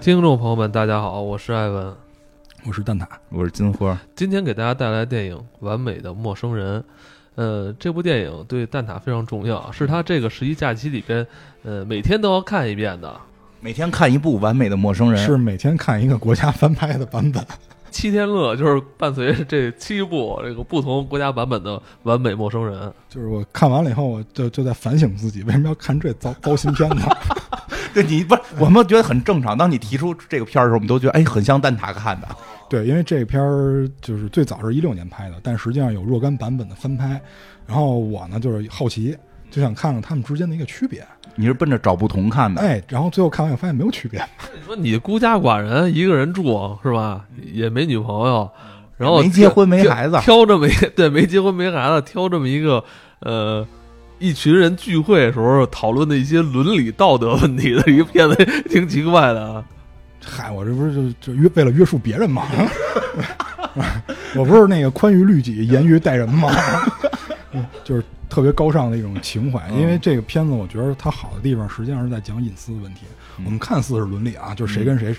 听众朋友们，大家好，我是艾文，我是蛋挞，我是金花。今天给大家带来电影《完美的陌生人》。呃，这部电影对蛋挞非常重要，是他这个十一假期里边，呃，每天都要看一遍的。每天看一部《完美的陌生人》，是每天看一个国家翻拍的版本。七天乐就是伴随着这七部这个不同国家版本的《完美陌生人》。就是我看完了以后，我就就在反省自己，为什么要看这糟糟心片呢？对你不是我们觉得很正常。当你提出这个片儿的时候，我们都觉得哎，很像蛋挞看的。对，因为这片儿就是最早是一六年拍的，但实际上有若干版本的翻拍。然后我呢，就是好奇，就想看看他们之间的一个区别。你是奔着找不同看的？哎，然后最后看完，我发现没有区别。你说你孤家寡人，一个人住是吧？也没女朋友，然后没结婚没孩子，挑这么一对没结婚没孩子，挑这么一个呃。一群人聚会的时候讨论的一些伦理道德问题的一个片子，挺奇怪的啊！嗨，我这不是就就约为了约束别人吗？我不是那个宽于律己、严于待人吗？就是特别高尚的一种情怀。因为这个片子，我觉得它好的地方，实际上是在讲隐私的问题。我们看似是伦理啊，就是谁跟谁。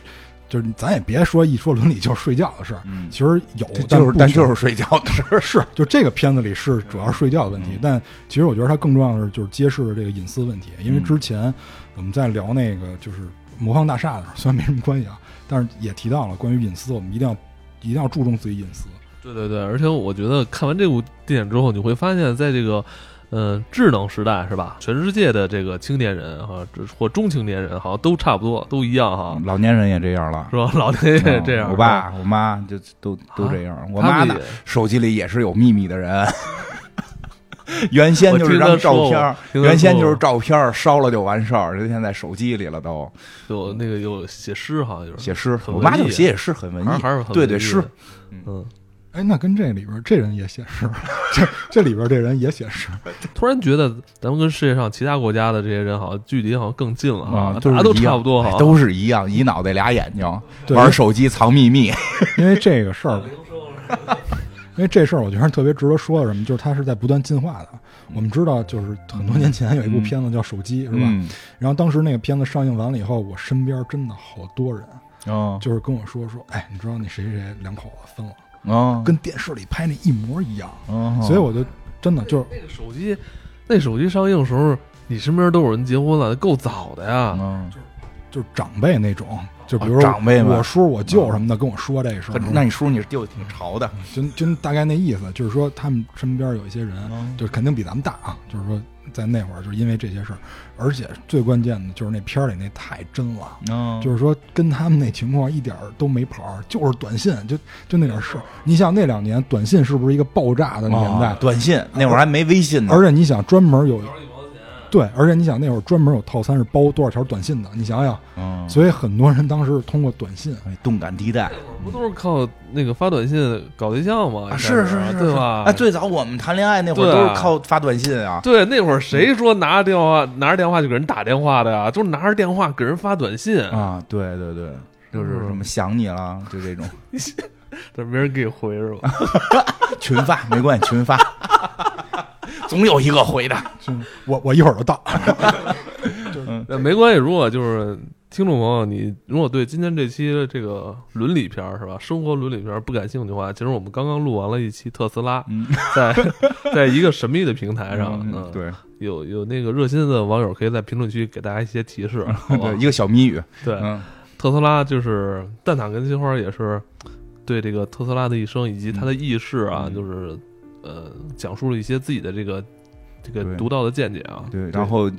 就是咱也别说一说伦理就是睡觉的事儿，其实有，就是但就是睡觉的事儿是，就这个片子里是主要睡觉的问题，但其实我觉得它更重要的是就是揭示了这个隐私问题，因为之前我们在聊那个就是魔方大厦的时候，虽然没什么关系啊，但是也提到了关于隐私，我们一定要一定要注重自己隐私。对对对，而且我觉得看完这部电影之后，你会发现在这个。嗯，智能时代是吧？全世界的这个青年人哈，或中青年人好像都差不多，都一样哈。老年人也这样了，是吧？老年人也这样。我爸我妈就都都这样。我妈的手机里也是有秘密的人。原先就是张照片，原先就是照片，烧了就完事儿。人现在手机里了都。有那个有写诗哈，就是写诗。我妈就写写诗，很文艺，还是对对诗。嗯。哎，那跟这里边这人也写诗，这这里边这人也写诗。突然觉得咱们跟世界上其他国家的这些人好像距离好像更近了啊，大家都差不多哈，都是一样，一脑袋俩眼睛，玩手机藏秘密。因为这个事儿，因为这事儿我觉得特别值得说的什么，就是它是在不断进化的。我们知道，就是很多年前有一部片子叫《手机》，是吧？然后当时那个片子上映完了以后，我身边真的好多人，就是跟我说说，哎，你知道那谁谁两口子分了。啊，跟电视里拍那一模一样，所以我就真的就是那个手机，那手机上映时候，你身边都有人结婚了，够早的呀。嗯，就是长辈那种，就比如长辈我叔我舅什么的跟我说这事儿。那你叔你舅挺潮的，就就大概那意思，就是说他们身边有一些人，就肯定比咱们大啊，就是说。在那会儿，就是因为这些事儿，而且最关键的就是那片儿里那太真了，就是说跟他们那情况一点都没跑，就是短信，就就那点事儿。你想那两年短信是不是一个爆炸的年代？短信那会儿还没微信呢，而且你想专门有。对，而且你想那会儿专门有套餐是包多少条短信的，你想想，嗯，所以很多人当时是通过短信，动感地带，不都是靠那个发短信搞对象吗？是是是，对吧？哎，最早我们谈恋爱那会儿都是靠发短信啊。对，那会儿谁说拿着电话拿着电话就给人打电话的呀？就是拿着电话给人发短信啊。对对对，就是什么想你了，就这种，但没人给回是吧？群发没关系，群发。总有一个回的，我我一会儿就到。那没关系，如果就是听众朋友，你如果对今天这期这个伦理片是吧，生活伦理片不感兴趣的话，其实我们刚刚录完了一期特斯拉，在在一个神秘的平台上，嗯，对，有有那个热心的网友可以在评论区给大家一些提示，对，一个小谜语，对，特斯拉就是蛋挞跟金花也是对这个特斯拉的一生以及他的轶事啊，就是。呃，讲述了一些自己的这个这个独到的见解啊，对，然后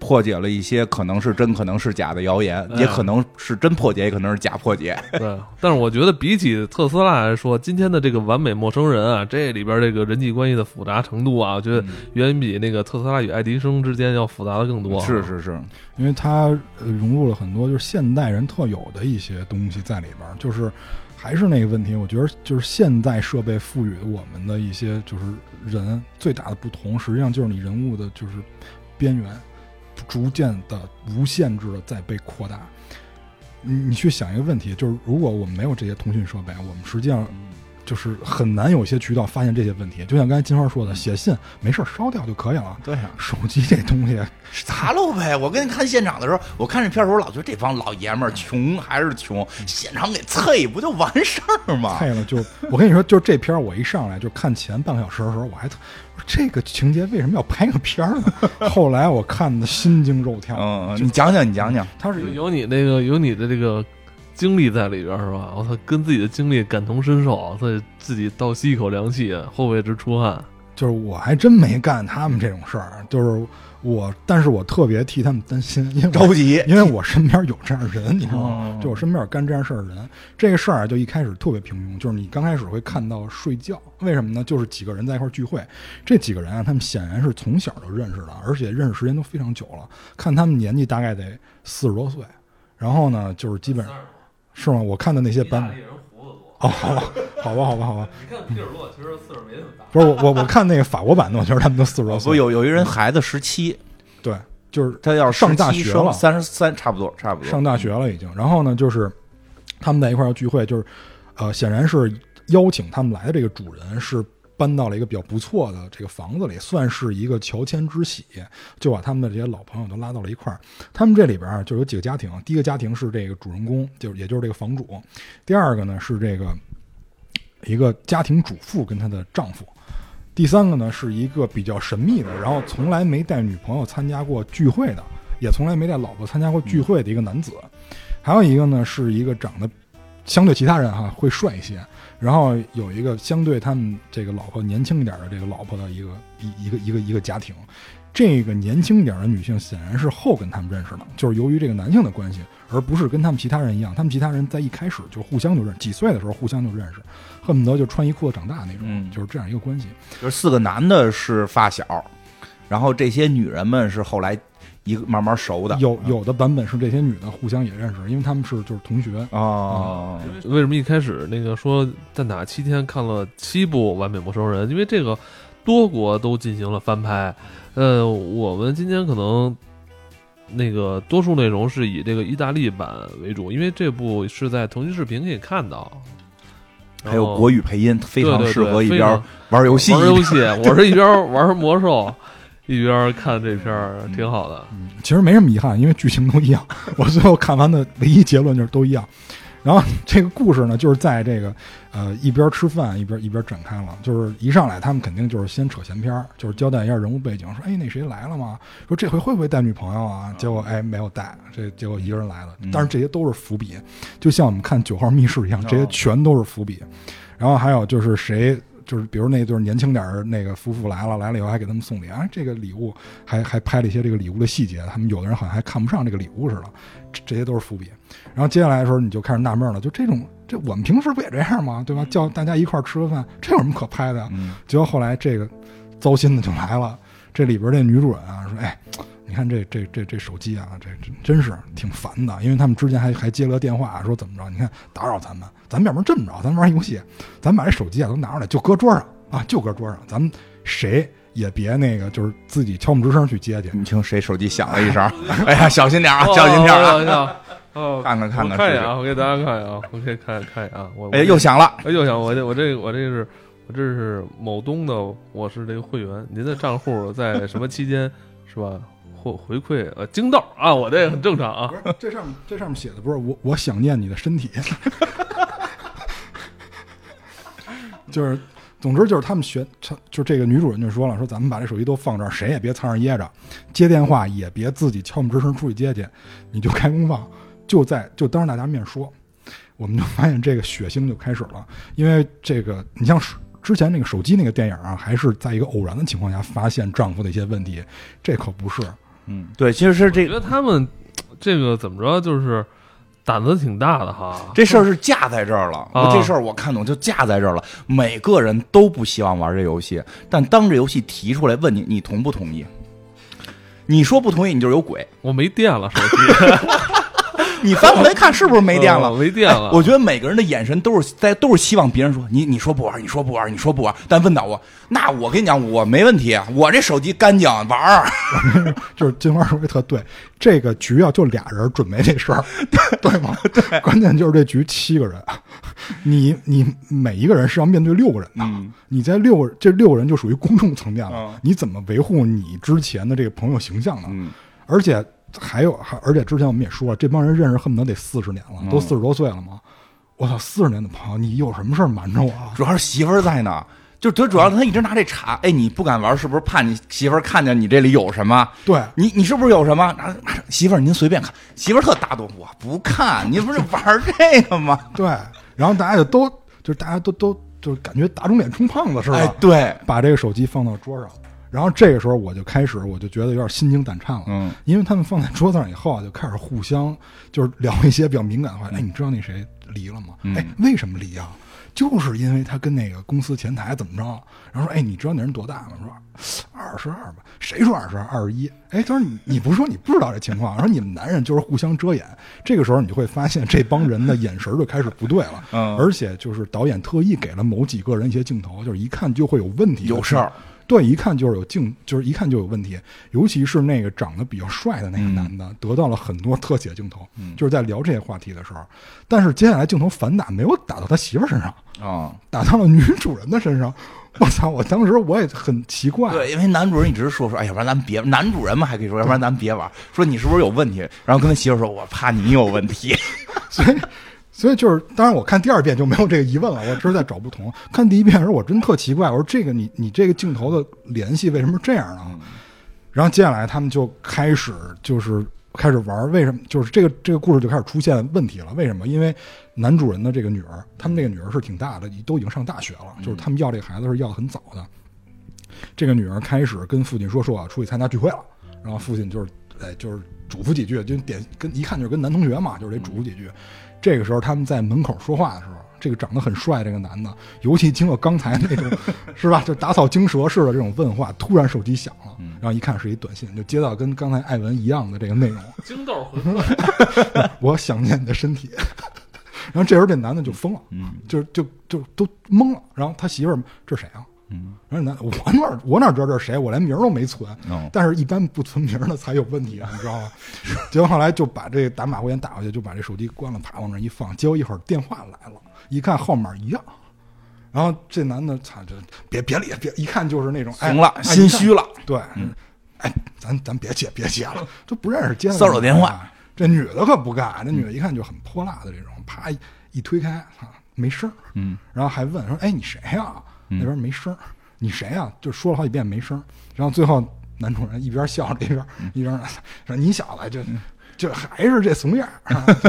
破解了一些可能是真可能是假的谣言，也可能是真破解，也可能是假破解。对，但是我觉得比起特斯拉来说，今天的这个完美陌生人啊，这里边这个人际关系的复杂程度啊，我觉得远比那个特斯拉与爱迪生之间要复杂的更多。是是是，因为它融入了很多就是现代人特有的一些东西在里边，就是。还是那个问题，我觉得就是现在设备赋予我们的一些，就是人最大的不同，实际上就是你人物的，就是边缘逐渐的无限制的在被扩大。你你去想一个问题，就是如果我们没有这些通讯设备，我们实际上就是很难有些渠道发现这些问题。就像刚才金花说的，写信没事烧掉就可以了。对呀，手机这东西砸喽呗。我跟你看现场的时候，我看这片儿时候老觉得这帮老爷们儿穷还是穷，现场给啐不就完事儿吗？啐了就我跟你说，就这片儿我一上来就看前半个小时的时候，我还这个情节为什么要拍个片儿呢？后来我看的心惊肉跳。嗯，你讲讲，你讲讲，他是有你那个有你的这个。经历在里边是吧？我操，跟自己的经历感同身受，所以自己倒吸一口凉气，后背直出汗。就是我还真没干他们这种事儿，就是我，但是我特别替他们担心，因为着急，因为我身边有这样人，你知道吗？就我身边有干这样事儿的人。这个事儿啊，就一开始特别平庸，就是你刚开始会看到睡觉，为什么呢？就是几个人在一块聚会，这几个人啊，他们显然是从小就认识的，而且认识时间都非常久了。看他们年纪大概得四十多岁，然后呢，就是基本上。是吗？我看的那些版本，哦，好吧，好吧，好吧，好吧。你看皮尔洛，其实岁数没那么大。不是我，我我看那个法国版的，我觉得他们都四十多岁。有有一人孩子十七，对，就是他要上大学了，三十三，差不多，差不多上大学了已经。然后呢，就是他们在一块儿要聚会，就是呃，显然是邀请他们来的这个主人是。搬到了一个比较不错的这个房子里，算是一个乔迁之喜，就把他们的这些老朋友都拉到了一块儿。他们这里边就有几个家庭，第一个家庭是这个主人公，就也就是这个房主；第二个呢是这个一个家庭主妇跟她的丈夫；第三个呢是一个比较神秘的，然后从来没带女朋友参加过聚会的，也从来没带老婆参加过聚会的一个男子；还有一个呢是一个长得相对其他人哈会帅一些。然后有一个相对他们这个老婆年轻一点的这个老婆的一个一一个一个一个家庭，这个年轻一点的女性显然是后跟他们认识的，就是由于这个男性的关系，而不是跟他们其他人一样，他们其他人在一开始就互相就认，几岁的时候互相就认识，恨不得就穿一裤子长大那种，就是这样一个关系。就是四个男的是发小，然后这些女人们是后来。一个慢慢熟的，有有的版本是这些女的互相也认识，因为他们是就是同学啊。为什么一开始那个说在哪七天看了七部《完美陌生人》？因为这个多国都进行了翻拍。呃，我们今天可能那个多数内容是以这个意大利版为主，因为这部是在腾讯视频可以看到，还有国语配音，非常适合一边玩游戏。玩游戏，我是一边玩魔兽。一边看这片儿挺好的，嗯，其实没什么遗憾，因为剧情都一样。我最后看完的唯一结论就是都一样。然后这个故事呢，就是在这个呃一边吃饭一边一边展开了。就是一上来他们肯定就是先扯闲篇儿，就是交代一下人物背景，说哎那谁来了吗？说这回会不会带女朋友啊？结果哎没有带，这结果一个人来了。但是这些都是伏笔，就像我们看《九号密室》一样，这些全都是伏笔。然后还有就是谁？就是比如那对年轻点儿那个夫妇来了，来了以后还给他们送礼啊，这个礼物还还拍了一些这个礼物的细节，他们有的人好像还看不上这个礼物似的，这这些都是伏笔。然后接下来的时候你就开始纳闷了，就这种这我们平时不也这样吗？对吧？叫大家一块儿吃个饭，这有什么可拍的呀？结果后来这个糟心的就来了，这里边这女主人啊说，哎。你看这这这这手机啊，这真真是挺烦的，因为他们之前还还接了个电话，说怎么着？你看打扰咱们，咱们要不然这么着，咱玩游戏，咱把这手机啊都拿出来，就搁桌上啊，就搁桌上，咱们谁也别那个，就是自己悄不吱声去接去。你听谁手机响了一声？哎呀，小心点啊，小心点啊！哦，看看看看，看一眼啊，我给大家看一眼啊，我可以看看一眼啊。我哎，又响了，哎，又响！我这我这我这是我这是某东的，我是这个会员，您的账户在什么期间是吧？回回馈呃，京豆啊，我这也很正常啊。不是，这上面这上面写的不是我，我想念你的身体。就是，总之就是他们选，就这个女主人就说了，说咱们把这手机都放这儿，谁也别藏着掖着，接电话也别自己悄没吱声出去接去，你就开功放，就在就当着大家面说，我们就发现这个血腥就开始了，因为这个你像。之前那个手机那个电影啊，还是在一个偶然的情况下发现丈夫的一些问题，这可不是。嗯，对，其实是这。我觉得他们这个怎么着，就是胆子挺大的哈。这事儿是架在这儿了，这事儿我看懂，就架在这儿了。每个人都不希望玩这游戏，但当这游戏提出来问你，你同不同意？你说不同意，你就是有鬼。我没电了，手机。你翻过来看是不是没电了？没电了。我觉得每个人的眼神都是在，都是希望别人说你你说不玩，你说不玩，你说不玩。但问到我，那我跟你讲，我没问题，我这手机干净玩儿。就是金花说的特对，这个局啊就俩人准备这事儿，对吗？对，关键就是这局七个人，你你每一个人是要面对六个人的，你在六个这六个人就属于公众层面了，你怎么维护你之前的这个朋友形象呢？而且。还有，还而且之前我们也说了，这帮人认识恨不得得四十年了，都四十多岁了嘛。我操，四十年的朋友，你有什么事儿瞒着我？主要是媳妇儿在呢，就他主要他一直拿这查，哎，你不敢玩，是不是怕你媳妇儿看见你这里有什么？对，你你是不是有什么？媳妇儿您随便看，媳妇儿特大度，我不看，你不是玩这个吗？对，然后大家就都就是大家都都就是感觉打肿脸充胖子似的，哎，对，把这个手机放到桌上。然后这个时候我就开始，我就觉得有点心惊胆颤了，嗯，因为他们放在桌子上以后啊，就开始互相就是聊一些比较敏感的话。哎，你知道那谁离了吗？哎，为什么离啊？就是因为他跟那个公司前台怎么着？然后说，哎，你知道那人多大吗？说二十二吧。谁说二十二？二十一？哎，他说你你不是说你不知道这情况？说你们男人就是互相遮掩。这个时候你就会发现这帮人的眼神就开始不对了，嗯，而且就是导演特意给了某几个人一些镜头，就是一看就会有问题，有事儿。对，一看就是有镜，就是一看就有问题。尤其是那个长得比较帅的那个男的，得到了很多特写镜头，就是在聊这些话题的时候。但是接下来镜头反打没有打到他媳妇身上啊，打到了女主人的身上。我操！我当时我也很奇怪。对，因为男主人一直说说，哎，要不然咱们别男主人嘛，还可以说，要不然咱们别玩。说你是不是有问题？然后跟他媳妇说，我怕你有问题。所以。所以就是，当然我看第二遍就没有这个疑问了。我只是在找不同。看第一遍的时候，我真特奇怪，我说这个你你这个镜头的联系为什么这样呢？然后接下来他们就开始就是开始玩，为什么？就是这个这个故事就开始出现问题了。为什么？因为男主人的这个女儿，他们那个女儿是挺大的，都已经上大学了。就是他们要这个孩子是要的很早的。这个女儿开始跟父亲说说我要出去参加聚会了，然后父亲就是哎就是嘱咐几句，就点跟一看就是跟男同学嘛，就是得嘱咐几句。这个时候，他们在门口说话的时候，这个长得很帅这个男的，尤其经过刚才那种，是吧？就打草惊蛇似的这种问话，突然手机响了，然后一看是一短信，就接到跟刚才艾文一样的这个内容。精豆回复，我想念你的身体。然后这时候这男的就疯了，就就就都懵了。然后他媳妇儿，这是谁啊？嗯，然后那我哪我哪知道这是谁？我连名都没存。但是一般不存名的才有问题啊，你知道吗？结果后来就把这打马虎眼打过去，就把这手机关了，啪往那一放。结果一会儿电话来了，一看号码一样。然后这男的操，这别别理，别一看就是那种行了，心虚了。对，哎，咱咱别接别接了，都不认识接骚扰电话。这女的可不干，这女的一看就很泼辣的这种，啪一推开啊，没声嗯，然后还问说：“哎，你谁呀？”那边没声你谁啊？就说了好几遍没声然后最后男主人一边笑着一边一边说：“你小子就就还是这怂样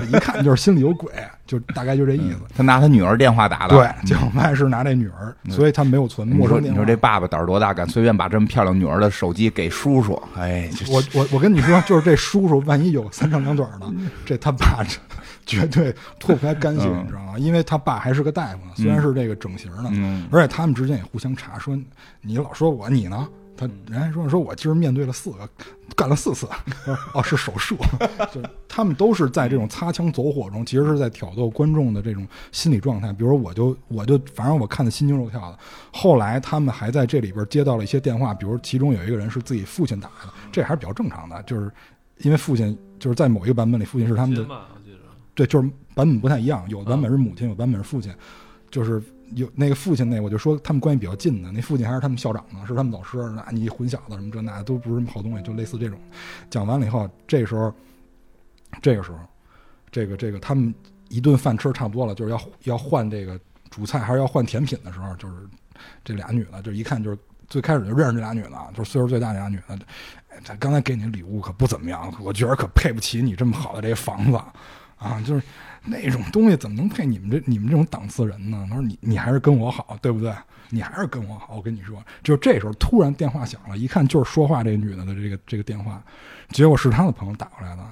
一看就是心里有鬼，就大概就这意思。”他拿他女儿电话打的，对，结果发现是拿这女儿，所以他没有存陌生电话。你说这爸爸胆儿多大，敢随便把这么漂亮女儿的手机给叔叔？哎，我我我跟你说，就是这叔叔万一有三长两短的，这他爸这。绝对脱不开干系，你知道吗？因为他爸还是个大夫呢，虽然是这个整形的，而且他们之间也互相查，说你老说我，你呢？他人家说说我今儿面对了四个，干了四次，哦，是手术。就他们都是在这种擦枪走火中，其实是在挑逗观众的这种心理状态。比如我就我就反正我看的心惊肉跳的。后来他们还在这里边接到了一些电话，比如其中有一个人是自己父亲打的，这还是比较正常的，就是因为父亲就是在某一个版本里，父亲是他们的。对，就是版本不太一样，有的版本是母亲，有版本是父亲，就是有那个父亲那，我就说他们关系比较近的，那父亲还是他们校长呢，是他们老师，那你混小子什么这那都不是什么好东西，就类似这种。讲完了以后，这个时候，这个时候，这个这个他们一顿饭吃差不多了，就是要要换这个主菜还是要换甜品的时候，就是这俩女的，就一看就是最开始就认识这俩女的，就是岁数最大那俩女的，他刚才给你礼物可不怎么样，我觉得可配不起你这么好的这房子。啊，就是那种东西怎么能配你们这你们这种档次人呢？他说你你还是跟我好，对不对？你还是跟我好。我跟你说，就这时候突然电话响了，一看就是说话这女的的这个这个电话，结果是他的朋友打过来的。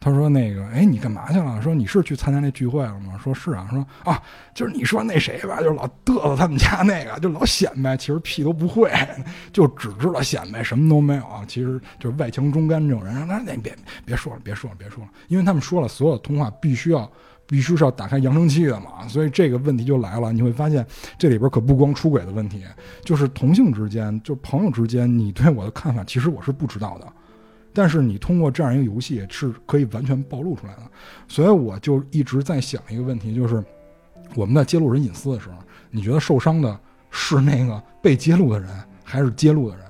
他说那个，哎，你干嘛去了？说你是去参加那聚会了吗？说是啊。说啊，就是你说那谁吧，就老嘚瑟他们家那个，就老显摆，其实屁都不会，就只知道显摆，什么都没有。其实就是外强中干这种人。那那别别说了，别说了，别说了，因为他们说了，所有通话必须要必须是要打开扬声器的嘛。所以这个问题就来了，你会发现这里边可不光出轨的问题，就是同性之间，就朋友之间，你对我的看法，其实我是不知道的。但是你通过这样一个游戏是可以完全暴露出来的，所以我就一直在想一个问题，就是我们在揭露人隐私的时候，你觉得受伤的是那个被揭露的人，还是揭露的人？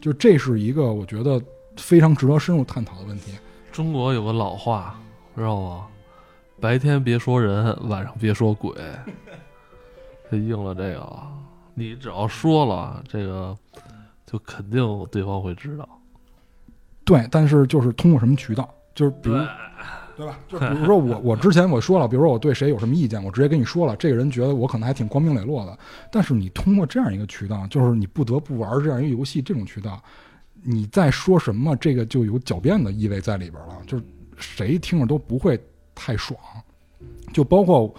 就这是一个我觉得非常值得深入探讨的问题。中国有个老话，知道吗？白天别说人，晚上别说鬼，他应了这个。你只要说了这个，就肯定对方会知道。对，但是就是通过什么渠道？就是比如，对吧？就比如说我，我之前我说了，比如说我对谁有什么意见，我直接跟你说了，这个人觉得我可能还挺光明磊落的。但是你通过这样一个渠道，就是你不得不玩这样一个游戏，这种渠道，你在说什么，这个就有狡辩的意味在里边了。就是谁听着都不会太爽。就包括，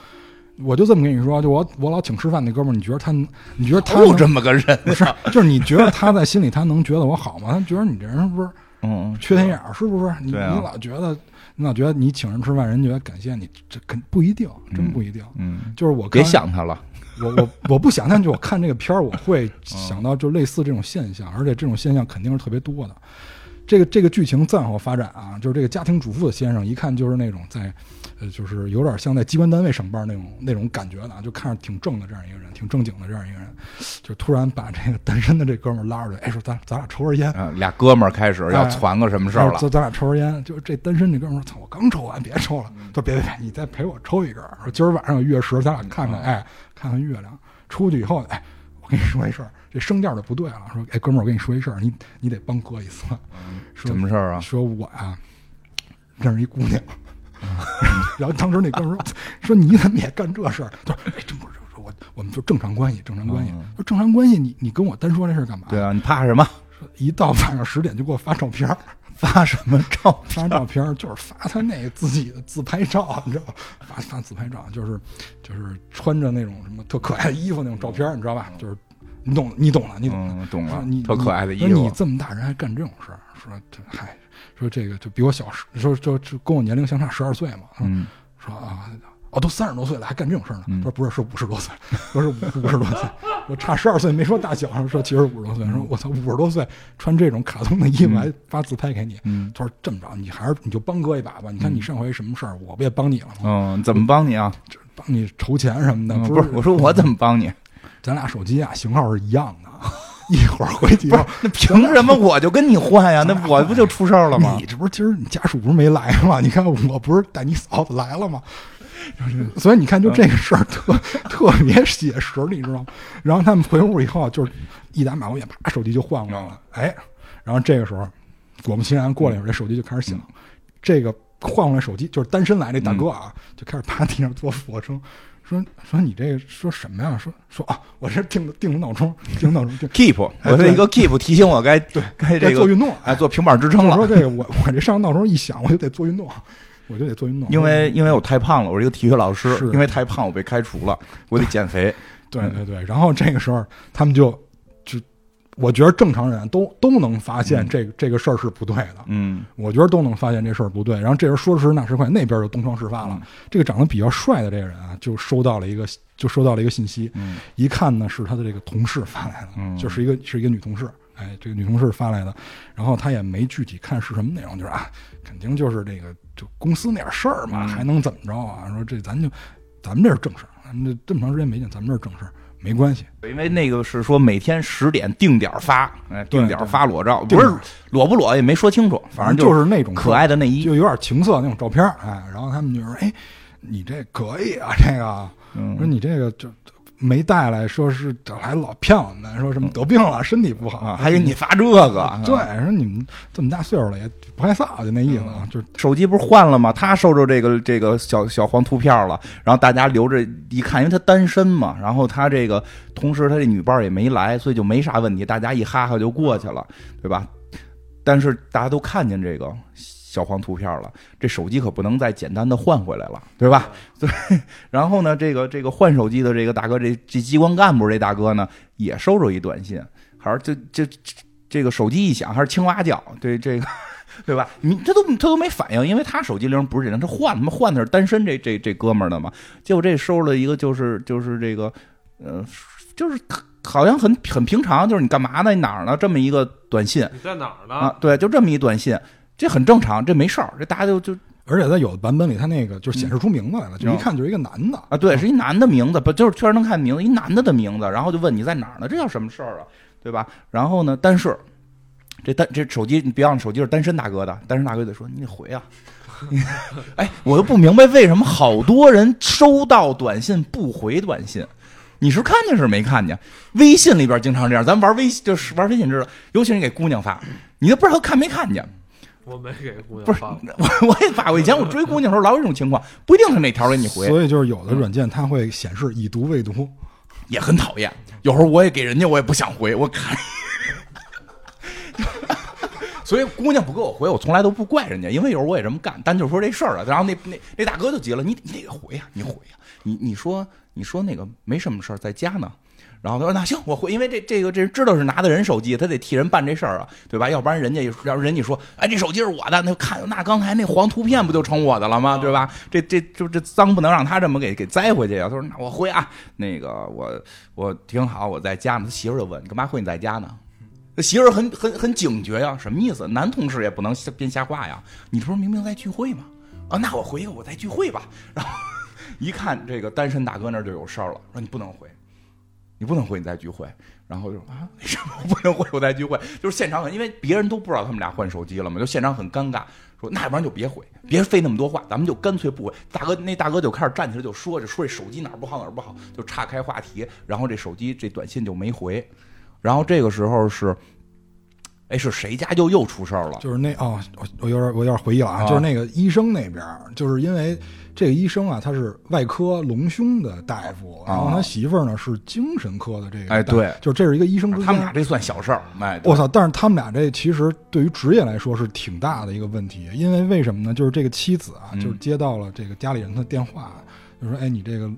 我就这么跟你说，就我我老请吃饭那哥们儿，你觉得他，你觉得他有这么个人？不是，就是你觉得他在心里他能觉得我好吗？他觉得你这人是不是？嗯，缺心眼儿是不是？你你老觉得，你老觉得你请人吃饭，人觉得感谢你，这肯不一定，真不一定。嗯，就是我别想他了，我我我不想他，就我看这个片儿，我会想到就类似这种现象，而且这种现象肯定是特别多的。这个这个剧情再往后发展啊，就是这个家庭主妇的先生，一看就是那种在。呃，就是有点像在机关单位上班那种那种感觉的啊，就看着挺正的这样一个人，挺正经的这样一个人，就突然把这个单身的这哥们儿拉出来，哎，说咱咱俩抽根烟。俩哥们儿开始要攒个什么事儿了？咱咱俩抽根烟。就这单身这哥们儿说：“操，我刚抽完，别抽了。”说：“别别别，你再陪我抽一根。”说：“今儿晚上有月食，咱俩看看，哎，看看月亮。”出去以后，哎，我跟你说一事儿，这声调就不对了。说：“哎，哥们儿，我跟你说一事儿，你你得帮哥一次。”什么事儿啊？说我呀，认识一姑娘。然后当时那哥们儿说：“说你怎么也干这事儿？”他说：“哎，真不是，说我我们就正常关系，正常关系。说正常关系，你你跟我单说这事儿干嘛？对啊，你怕什么？说一到晚上十点就给我发照片，发什么照？发照片就是发他那自己的自拍照，你知道吗？发发自拍照就是就是穿着那种什么特可爱的衣服那种照片，你知道吧？就是你懂，你懂了，你懂懂了。你特可爱的衣服，你这么大人还干这种事儿？说这嗨。”说这个就比我小十，说就就跟我年龄相差十二岁嘛。嗯，说啊，哦，都三十多岁了，还干这种事儿呢？他说不是，是五十多岁，说是五十多岁，我差十二岁，没说大小，说其实五十多岁。说我操，五十多岁穿这种卡通的衣服还发自拍给你。嗯，他说这么着，你还是你就帮哥一把吧。你看你上回什么事儿，我不也帮你了吗？嗯，怎么帮你啊？帮你筹钱什么的。不是，我说我怎么帮你？咱俩手机啊型号是一样的。一会儿回去，那凭什么我就跟你换呀？那我不就出事儿了吗？你这不是今儿你家属不是没来吗？你看我不是带你嫂子来了吗？所以你看，就这个事儿特 特别写实，你知道吗？然后他们回屋以后，就是一打马虎眼，啪，手机就换过来了。哎，然后这个时候，果不其然，过了一会儿，这手机就开始响。这个换过来手机就是单身来那大哥啊，就开始趴地上做俯卧撑。说说你这个说什么呀？说说啊，我这定的定了闹钟，定闹钟 定 keep，我是一个 keep 提醒我该对该这个做运动，哎，做平板支撑了。说这个我我这上闹钟一响，我就得做运动，我就得做运动。因为因为我太胖了，我是一个体育老师，因为太胖我被开除了，我得减肥。对对对，然后这个时候他们就。我觉得正常人都都能发现这个这个事儿是不对的，嗯，我觉得都能发现这事儿不对。然后这人说时迟那时快，那边就东窗事发了。这个长得比较帅的这个人啊，就收到了一个就收到了一个信息，一看呢是他的这个同事发来的，就是一个是一个女同事，哎，这个女同事发来的。然后他也没具体看是什么内容，就是啊，肯定就是这个就公司那点事儿嘛，还能怎么着啊？说这咱就咱们这是正事儿，咱们这这么长时间没见，咱们这是正事儿。没关系，因为那个是说每天十点定点发，哎，定点发裸照，不是裸不裸也没说清楚，反正就是那种可爱的内衣，就有点情色那种照片，哎，然后他们就说，哎，你这可以啊，这个，说你这个就。没带来，说是还老骗我们，说什么得病了，身体不好，还给你发这个。对，说你们这么大岁数了也不害臊，就那意思啊。就手机不是换了吗？他收着这个这个小小黄图片了，然后大家留着一看，因为他单身嘛，然后他这个同时他这女伴也没来，所以就没啥问题，大家一哈哈就过去了，对吧？但是大家都看见这个。小黄图片了，这手机可不能再简单的换回来了，对吧？对。然后呢，这个这个换手机的这个大哥，这这机关干部这大哥呢，也收着一短信，还是这这这个手机一响，还是青蛙叫，对这个，对吧？你他都他都没反应，因为他手机铃不是这铃，他换他妈换的是单身这这这哥们儿的嘛。结果这收了一个，就是就是这个，呃，就是好像很很平常，就是你干嘛呢？你哪儿呢？这么一个短信，你在哪儿呢？啊，对，就这么一短信。这很正常，这没事儿，这大家就就，而且在有的版本里，他那个就显示出名字来了，就一看就是一个男的啊，对，是一男的名字，不就是确实能看名字，一男的的名字，然后就问你在哪儿呢？这叫什么事儿啊？对吧？然后呢，但是这单这手机，你别忘了，手机是单身大哥的，单身大哥得说你得回啊。哎，我又不明白为什么好多人收到短信不回短信，你是看见是没看见？微信里边经常这样，咱玩微信就是玩微信知道，尤其是给姑娘发，你都不知道看没看见。我没给姑娘不是我我也发过。以前我追姑娘时候老有这种情况，不一定是哪条给你回。所以就是有的软件它会显示已读未读，也很讨厌。有时候我也给人家，我也不想回，我看。所以姑娘不给我回，我从来都不怪人家，因为有时候我也这么干。但就说这事儿了，然后那那那大哥就急了，你你得回呀，你回呀，你你说你说那个没什么事儿，在家呢。然后他说：“那行，我回，因为这这个这知道是拿的人手机，他得替人办这事儿啊，对吧？要不然人家要人家说，哎，这手机是我的，那看那刚才那黄图片不就成我的了吗？对吧？这这就这脏不能让他这么给给栽回去呀。他说：那我回啊，那个我我挺好，我在家呢。他媳妇就问：你干嘛回你在家呢？他媳妇很很很警觉呀，什么意思？男同事也不能瞎编瞎话呀。你这说明明在聚会吗？啊，那我回我在聚会吧。然后 一看这个单身大哥那儿就有事儿了，说你不能回。”你不能回，你再聚会，然后就啊，为什么不能回？我再聚会，就是现场很，因为别人都不知道他们俩换手机了嘛，就现场很尴尬。说那要不然就别回，别费那么多话，咱们就干脆不回。大哥，那大哥就开始站起来就说，就说这手机哪儿不好哪儿不好，就岔开话题。然后这手机这短信就没回。然后这个时候是，哎，是谁家又又出事儿了？就是那哦，我我有点我有点回忆了啊，就是那个医生那边，就是因为。这个医生啊，他是外科隆胸的大夫，然后他媳妇儿呢是精神科的这个。哎，对，就这是一个医生之间，他们俩这算小事儿。哎，我操！但是他们俩这其实对于职业来说是挺大的一个问题，因为为什么呢？就是这个妻子啊，就是接到了这个家里人的电话，就说：“哎，你这个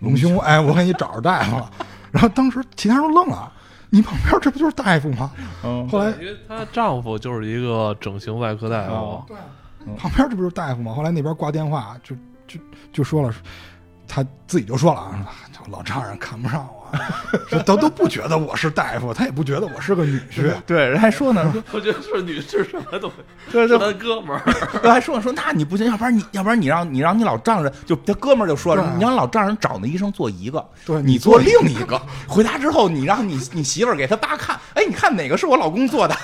隆胸，哎，我给你找着大夫了。”然后当时其他人都愣了：“你旁边这不就是大夫吗？”嗯。后来，因为她丈夫就是一个整形外科大夫，对，旁边这不就是大夫吗？后来那边挂电话就。就就说了，他自己就说了啊，老丈人看不上我，都都不觉得我是大夫，他也不觉得我是个女婿。对，人还说呢，我觉得是女婿什么都，对 对，他哥们儿。还说说，那你不行，要不然你要不然你让你让你老丈人，就他哥们儿就说了，你让老丈人找那医生做一个，对你做另一个。回家之后，你让你你媳妇儿给他爸看，哎，你看哪个是我老公做的？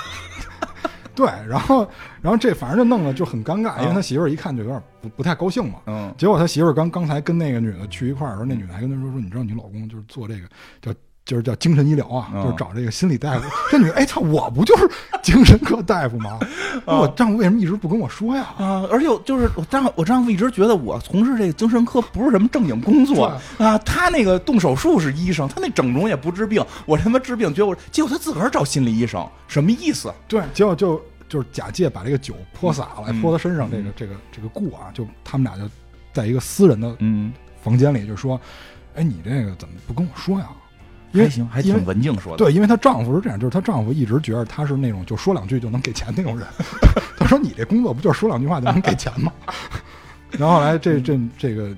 对，然后，然后这反正就弄得就很尴尬，因为他媳妇儿一看就有点不不太高兴嘛。嗯。结果他媳妇儿刚刚才跟那个女的去一块儿的时候，那女的还跟他说说，你知道你老公就是做这个叫就是叫精神医疗啊，就是找这个心理大夫。这女的，哎操，我不就是精神科大夫吗？我丈夫为什么一直不跟我说呀？啊！而且就是我丈我丈夫一直觉得我从事这个精神科不是什么正经工作啊。他那个动手术是医生，他那整容也不治病。我他妈治病，结果结果他自个儿找心理医生，什么意思？对，结果就。就是假借把这个酒泼洒了，泼他身上，这个这个这个故啊，就他们俩就在一个私人的嗯房间里，就说：“哎，你这个怎么不跟我说呀？”还行，还挺文静说的。对，因为她丈夫是这样，就是她丈夫一直觉得她是那种就说两句就能给钱那种人。他说：“你这工作不就是说两句话就能给钱吗？” 然后来这这这个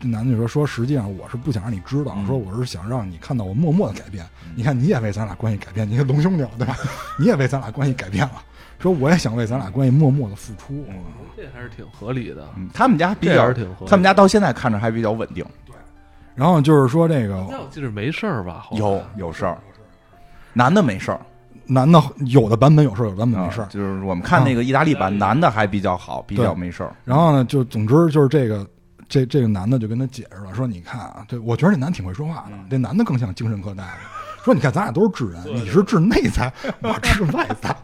这男的就说：“说实际上我是不想让你知道，说我是想让你看到我默默的改变。你看你也为咱俩关系改变，你看龙兄弟，对吧？你也为咱俩关系改变了。”说我也想为咱俩关系默默的付出，这还是挺合理的。他们家比较，他们家到现在看着还比较稳定。对，然后就是说这个，我记得没事儿吧？有有事儿，男的没事儿，男的有的版本有事儿，有的版本没事儿。就是我们看那个意大利版，男的还比较好，比较没事儿。然后呢，就总之就是这个这这个男的就跟他解释了，说你看啊，对我觉得这男挺会说话的，这男的更像精神科大夫。说你看，咱俩都是治人，你是治内在，我治外在，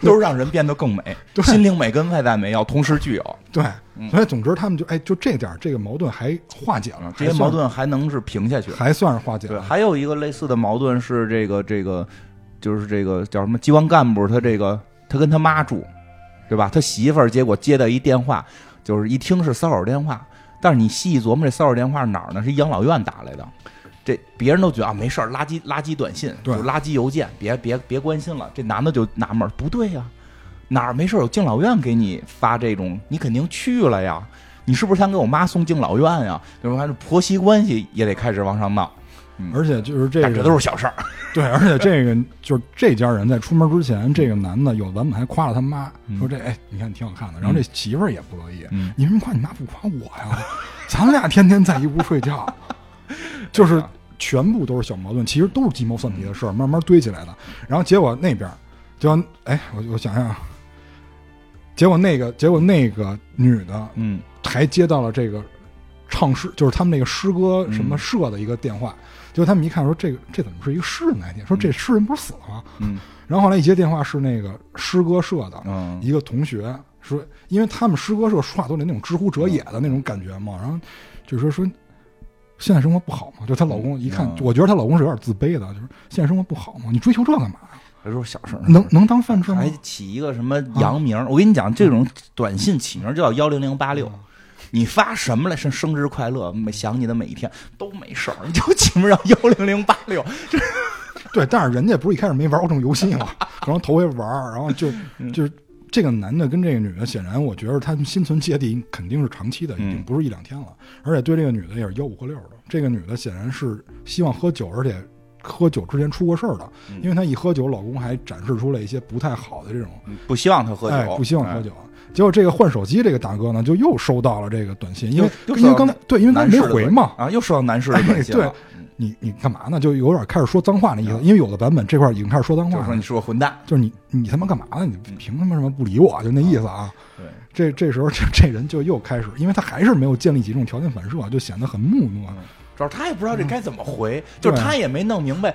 都是让人变得更美。心灵美跟外在美要同时具有。对，所以总之他们就哎，就这点这个矛盾还化解了，这些矛盾还能是平下去，还算是化解了。还有一个类似的矛盾是这个这个，就是这个叫什么机关干部，他这个他跟他妈住，对吧？他媳妇儿结果接到一电话，就是一听是骚扰电话，但是你细一琢磨，这骚扰电话哪儿呢？是养老院打来的。这别人都觉得啊没事儿，垃圾垃圾短信，就垃圾邮件，别别别关心了。这男的就纳闷，不对呀，哪儿没事有敬老院给你发这种，你肯定去了呀。你是不是想给我妈送敬老院呀？就是反正？婆媳关系也得开始往上闹。而且就是这个，这都是小事儿。对，而且这个就是这家人在出门之前，这个男的有版本还夸了他妈，说这哎，你看挺好看的。然后这媳妇儿也不乐意，你为什么夸你妈不夸我呀？咱俩天天在一屋睡觉，就是全部都是小矛盾，其实都是鸡毛蒜皮的事儿，慢慢堆起来的。然后结果那边，就哎，我我想想，结果那个结果那个女的，嗯，还接到了这个唱诗，就是他们那个诗歌什么社的一个电话。结果他们一看说这个这怎么是一个诗人来电？说这诗人不是死了吗？嗯，然后后来一接电话是那个诗歌社的一个同学说，因为他们诗歌社说话都得那种知乎者也的那种感觉嘛，然后就说说现在生活不好吗，就她老公一看，我觉得她老公是有点自卑的，就是现在生活不好吗，你追求这干嘛呀？这都是小事儿，能能当饭吃吗？还起一个什么洋名？我跟你讲，这种短信起名就叫幺零零八六。你发什么来？生生日快乐，每想你的每一天都没事儿，你就起名叫幺零零八六。对，但是人家不是一开始没玩过这种游戏吗？可能头回玩，然后就就是这个男的跟这个女的，显然我觉得他们心存芥蒂，肯定是长期的，已经不是一两天了。而且对这个女的也是吆五喝六的。这个女的显然是希望喝酒，而且喝酒之前出过事儿的，因为她一喝酒，老公还展示出了一些不太好的这种，不希望她喝酒，不希望喝酒。结果这个换手机这个大哥呢，就又收到了这个短信，因为因为刚才对，因为他没回嘛啊，又收到男士的短信对，你你干嘛呢？就有点开始说脏话那意思，因为有的版本这块已经开始说脏话，就说你是个混蛋，就是你你他妈干嘛呢？你凭什么什么不理我？就那意思啊。对，这这时候这这人就又开始，因为他还是没有建立起这种条件反射，就显得很木讷。主要他也不知道这该怎么回，就是他也没弄明白。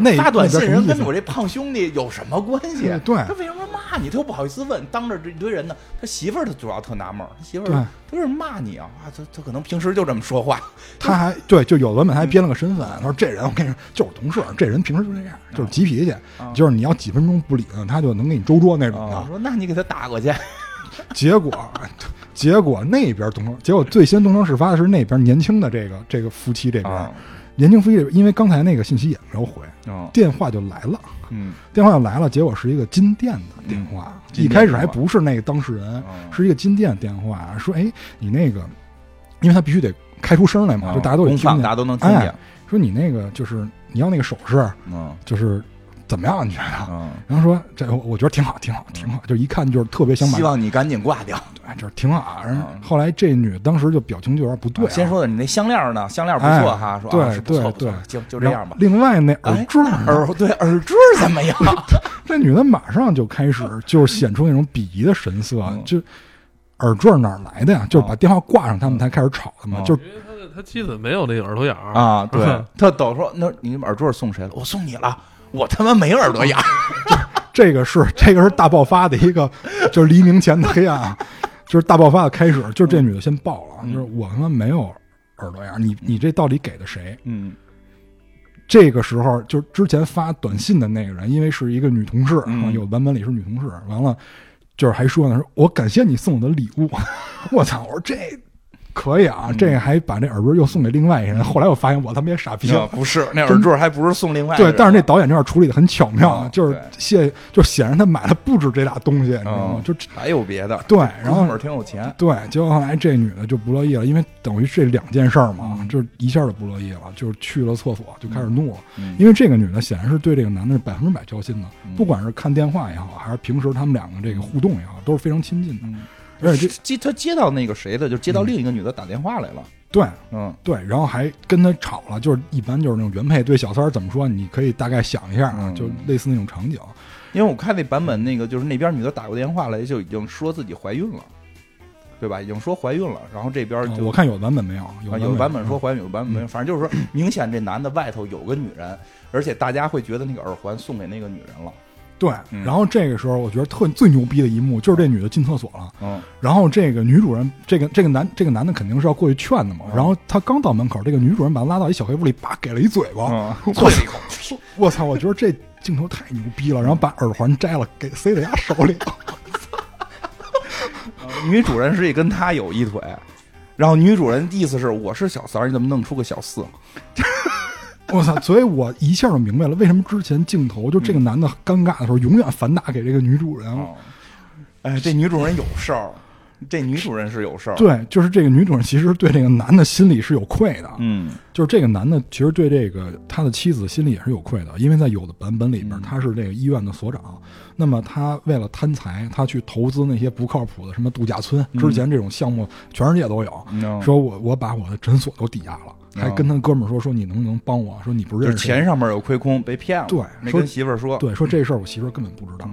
那发短信人跟我这胖兄弟有什么关系？对，他为什么骂你？他又不好意思问，当着这一堆人呢。他媳妇儿他主要特纳闷，他媳妇儿他为什么骂你啊？啊，他他可能平时就这么说话。他还对，就有的文本还编了个身份。他说这人我跟你说就是同事，这人平时就这样，就是急脾气，就是你要几分钟不理他，他就能给你周桌那种的。说那你给他打过去。结果结果那边东窗，结果最先东窗事发的是那边年轻的这个这个夫妻这边。年轻夫妻，因为刚才那个信息也没有回，电话就来了。嗯，电话就来了，结果是一个金店的电话。一开始还不是那个当事人，是一个金店电话，说：“哎，你那个，因为他必须得开出声来嘛，就大家都听见，大家都能听见。说你那个就是你要那个首饰，嗯，就是。”怎么样？你觉得？嗯，然后说这，我觉得挺好，挺好，挺好。就一看就是特别想买，希望你赶紧挂掉。对，就是挺好。然后后来这女当时就表情就有点不对。先说的你那项链呢？项链不错哈。说对对对，就就这样吧。另外那耳坠耳对耳坠怎么样？这女的马上就开始就是显出那种鄙夷的神色。就耳坠哪来的呀？就是把电话挂上，他们才开始吵的嘛。就是他的他妻子没有那个耳朵眼儿啊。对，他都说那你耳坠送谁了？我送你了。我他妈没耳朵眼，这个是这个是大爆发的一个，就是黎明前的黑暗，就是大爆发的开始。就是这女的先爆了，就是我他妈没有耳朵眼，你你这到底给的谁？嗯，这个时候就之前发短信的那个人，因为是一个女同事，有版本里是女同事，完了就是还说呢，说我感谢你送我的礼物。我操！我说这。可以啊，这还把这耳坠又送给另外一人。后来我发现我他妈也傻逼了，不是那耳坠还不是送另外对，但是那导演这块处理的很巧妙，就是谢就显然他买的不止这俩东西，你知道吗？就还有别的。对，然后挺有钱。对，结果后来这女的就不乐意了，因为等于这两件事儿嘛，就是一下就不乐意了，就是去了厕所就开始怒了。因为这个女的显然是对这个男的是百分之百交心的，不管是看电话也好，还是平时他们两个这个互动也好，都是非常亲近的。而且接他接到那个谁的，就接到另一个女的打电话来了。对，嗯，对，然后还跟他吵了。就是一般就是那种原配对小三儿怎么说，你可以大概想一下啊，就类似那种场景。因为我看那版本，那个就是那边女的打过电话来，就已经说自己怀孕了，对吧？已经说怀孕了。然后这边就我看有版本没有，有版本说怀孕，有版本没有。反正就是说，明显这男的外头有个女人，而且大家会觉得那个耳环送给那个女人了。对，然后这个时候我觉得特最牛逼的一幕就是这女的进厕所了，嗯，然后这个女主人，这个这个男这个男的肯定是要过去劝的嘛，然后他刚到门口，这个女主人把他拉到一小黑屋里，叭给了一嘴巴，啐了一口，我操，我觉得这镜头太牛逼了，然后把耳环摘了，给塞在他手里，女主人实际跟他有一腿，然后女主人意思是我是小三儿，你怎么弄出个小四？我操！所以我一下就明白了，为什么之前镜头就这个男的尴尬的时候，永远反打给这个女主人。哎，这女主人有事儿。这女主人是有事儿，对，就是这个女主人其实对这个男的心里是有愧的，嗯，就是这个男的其实对这个他的妻子心里也是有愧的，因为在有的版本里边他是这个医院的所长，那么他为了贪财，他去投资那些不靠谱的什么度假村，之前这种项目全世界都有，说我我把我的诊所都抵押了，还跟他哥们儿说说你能不能帮我说你不认识钱上面有亏空被骗了，对，没跟媳妇儿说，对，说这事儿我媳妇儿根本不知道。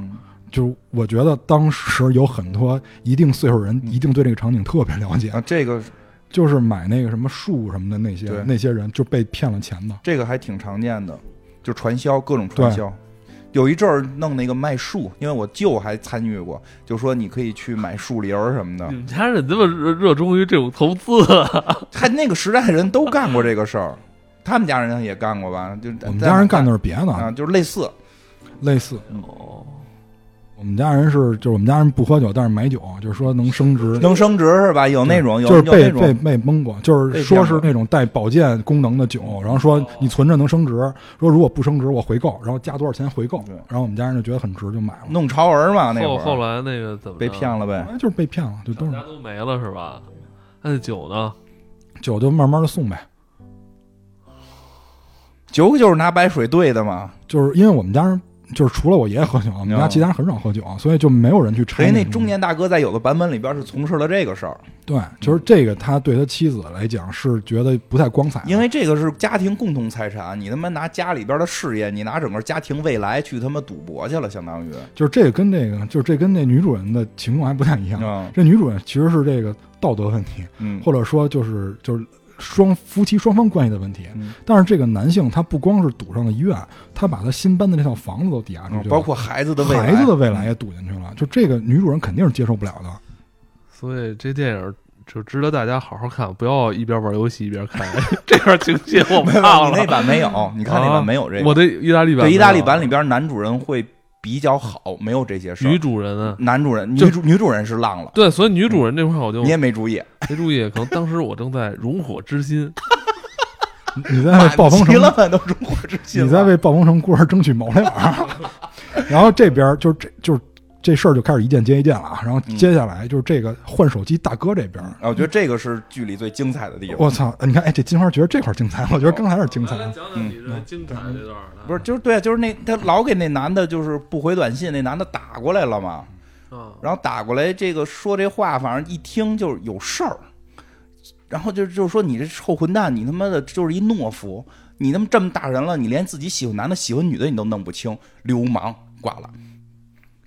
就是我觉得当时有很多一定岁数人一定对这个场景特别了解啊，这个就是买那个什么树什么的那些那些人就被骗了钱的，这个还挺常见的，就传销各种传销，有一阵儿弄那个卖树，因为我舅还参与过，就说你可以去买树林儿什么的。你们家人这么热热衷于这种投资，还那个时代的人都干过这个事儿，他们家人也干过吧？就我们家人干的是别的啊，就是类似类似哦。我们家人是，就是我们家人不喝酒，但是买酒，就是说能升值，能升值是吧？有那种，就是被被被蒙过，就是说是那种带保健功能的酒，然后说你存着能升值，说如果不升值我回购，然后加多少钱回购，然后我们家人就觉得很值，就买了。弄潮儿嘛，那会儿后来那个怎么被骗了呗？就是被骗了，就都家都没了是吧？那酒呢？酒就慢慢的送呗。酒就是拿白水兑的嘛，就是因为我们家人。就是除了我爷爷喝酒，我们家其他人很少喝酒，所以就没有人去拆。哎，那中年大哥在有的版本里边是从事了这个事儿。对，就是这个，他对他妻子来讲是觉得不太光彩，因为这个是家庭共同财产，你他妈拿家里边的事业，你拿整个家庭未来去他妈赌博去了，相当于。就是这个跟这个，就是这跟那女主人的情况还不太一样。这女主人其实是这个道德问题，或者说就是就是。双夫妻双方关系的问题，但是这个男性他不光是赌上了医院，他把他新搬的那套房子都抵押出去了，包括孩子的未来，孩子的未来也赌进去了。就这个女主人肯定是接受不了的，所以这电影就值得大家好好看，不要一边玩游戏一边看。这段情节我忘了，那版没有，你看那版没有这个。我的意大利版，对意大利版里边男主人会。比较好，没有这些事女主人啊，男主人，女主女主人是浪了。对，所以女主人这块我就你也没注意，没注意。可能当时我正在熔火之心，你在为暴风城了都熔火之心，你在为暴风城孤儿争取毛脸。然后这边就是这就。这事儿就开始一件接一件了啊！然后接下来就是这个换手机大哥这边，我觉得这个是剧里最精彩的地方。我操！你看，哎，这金花觉得这块精彩，我觉得刚才是精彩。讲讲你这精彩这段不是，就是对，就是那他老给那男的，就是不回短信，那男的打过来了嘛。然后打过来，这个说这话，反正一听就是有事儿。然后就就是说，你这臭混蛋，你他妈的就是一懦夫，你他妈这么大人了，你连自己喜欢男的喜欢女的你都弄不清，流氓挂了。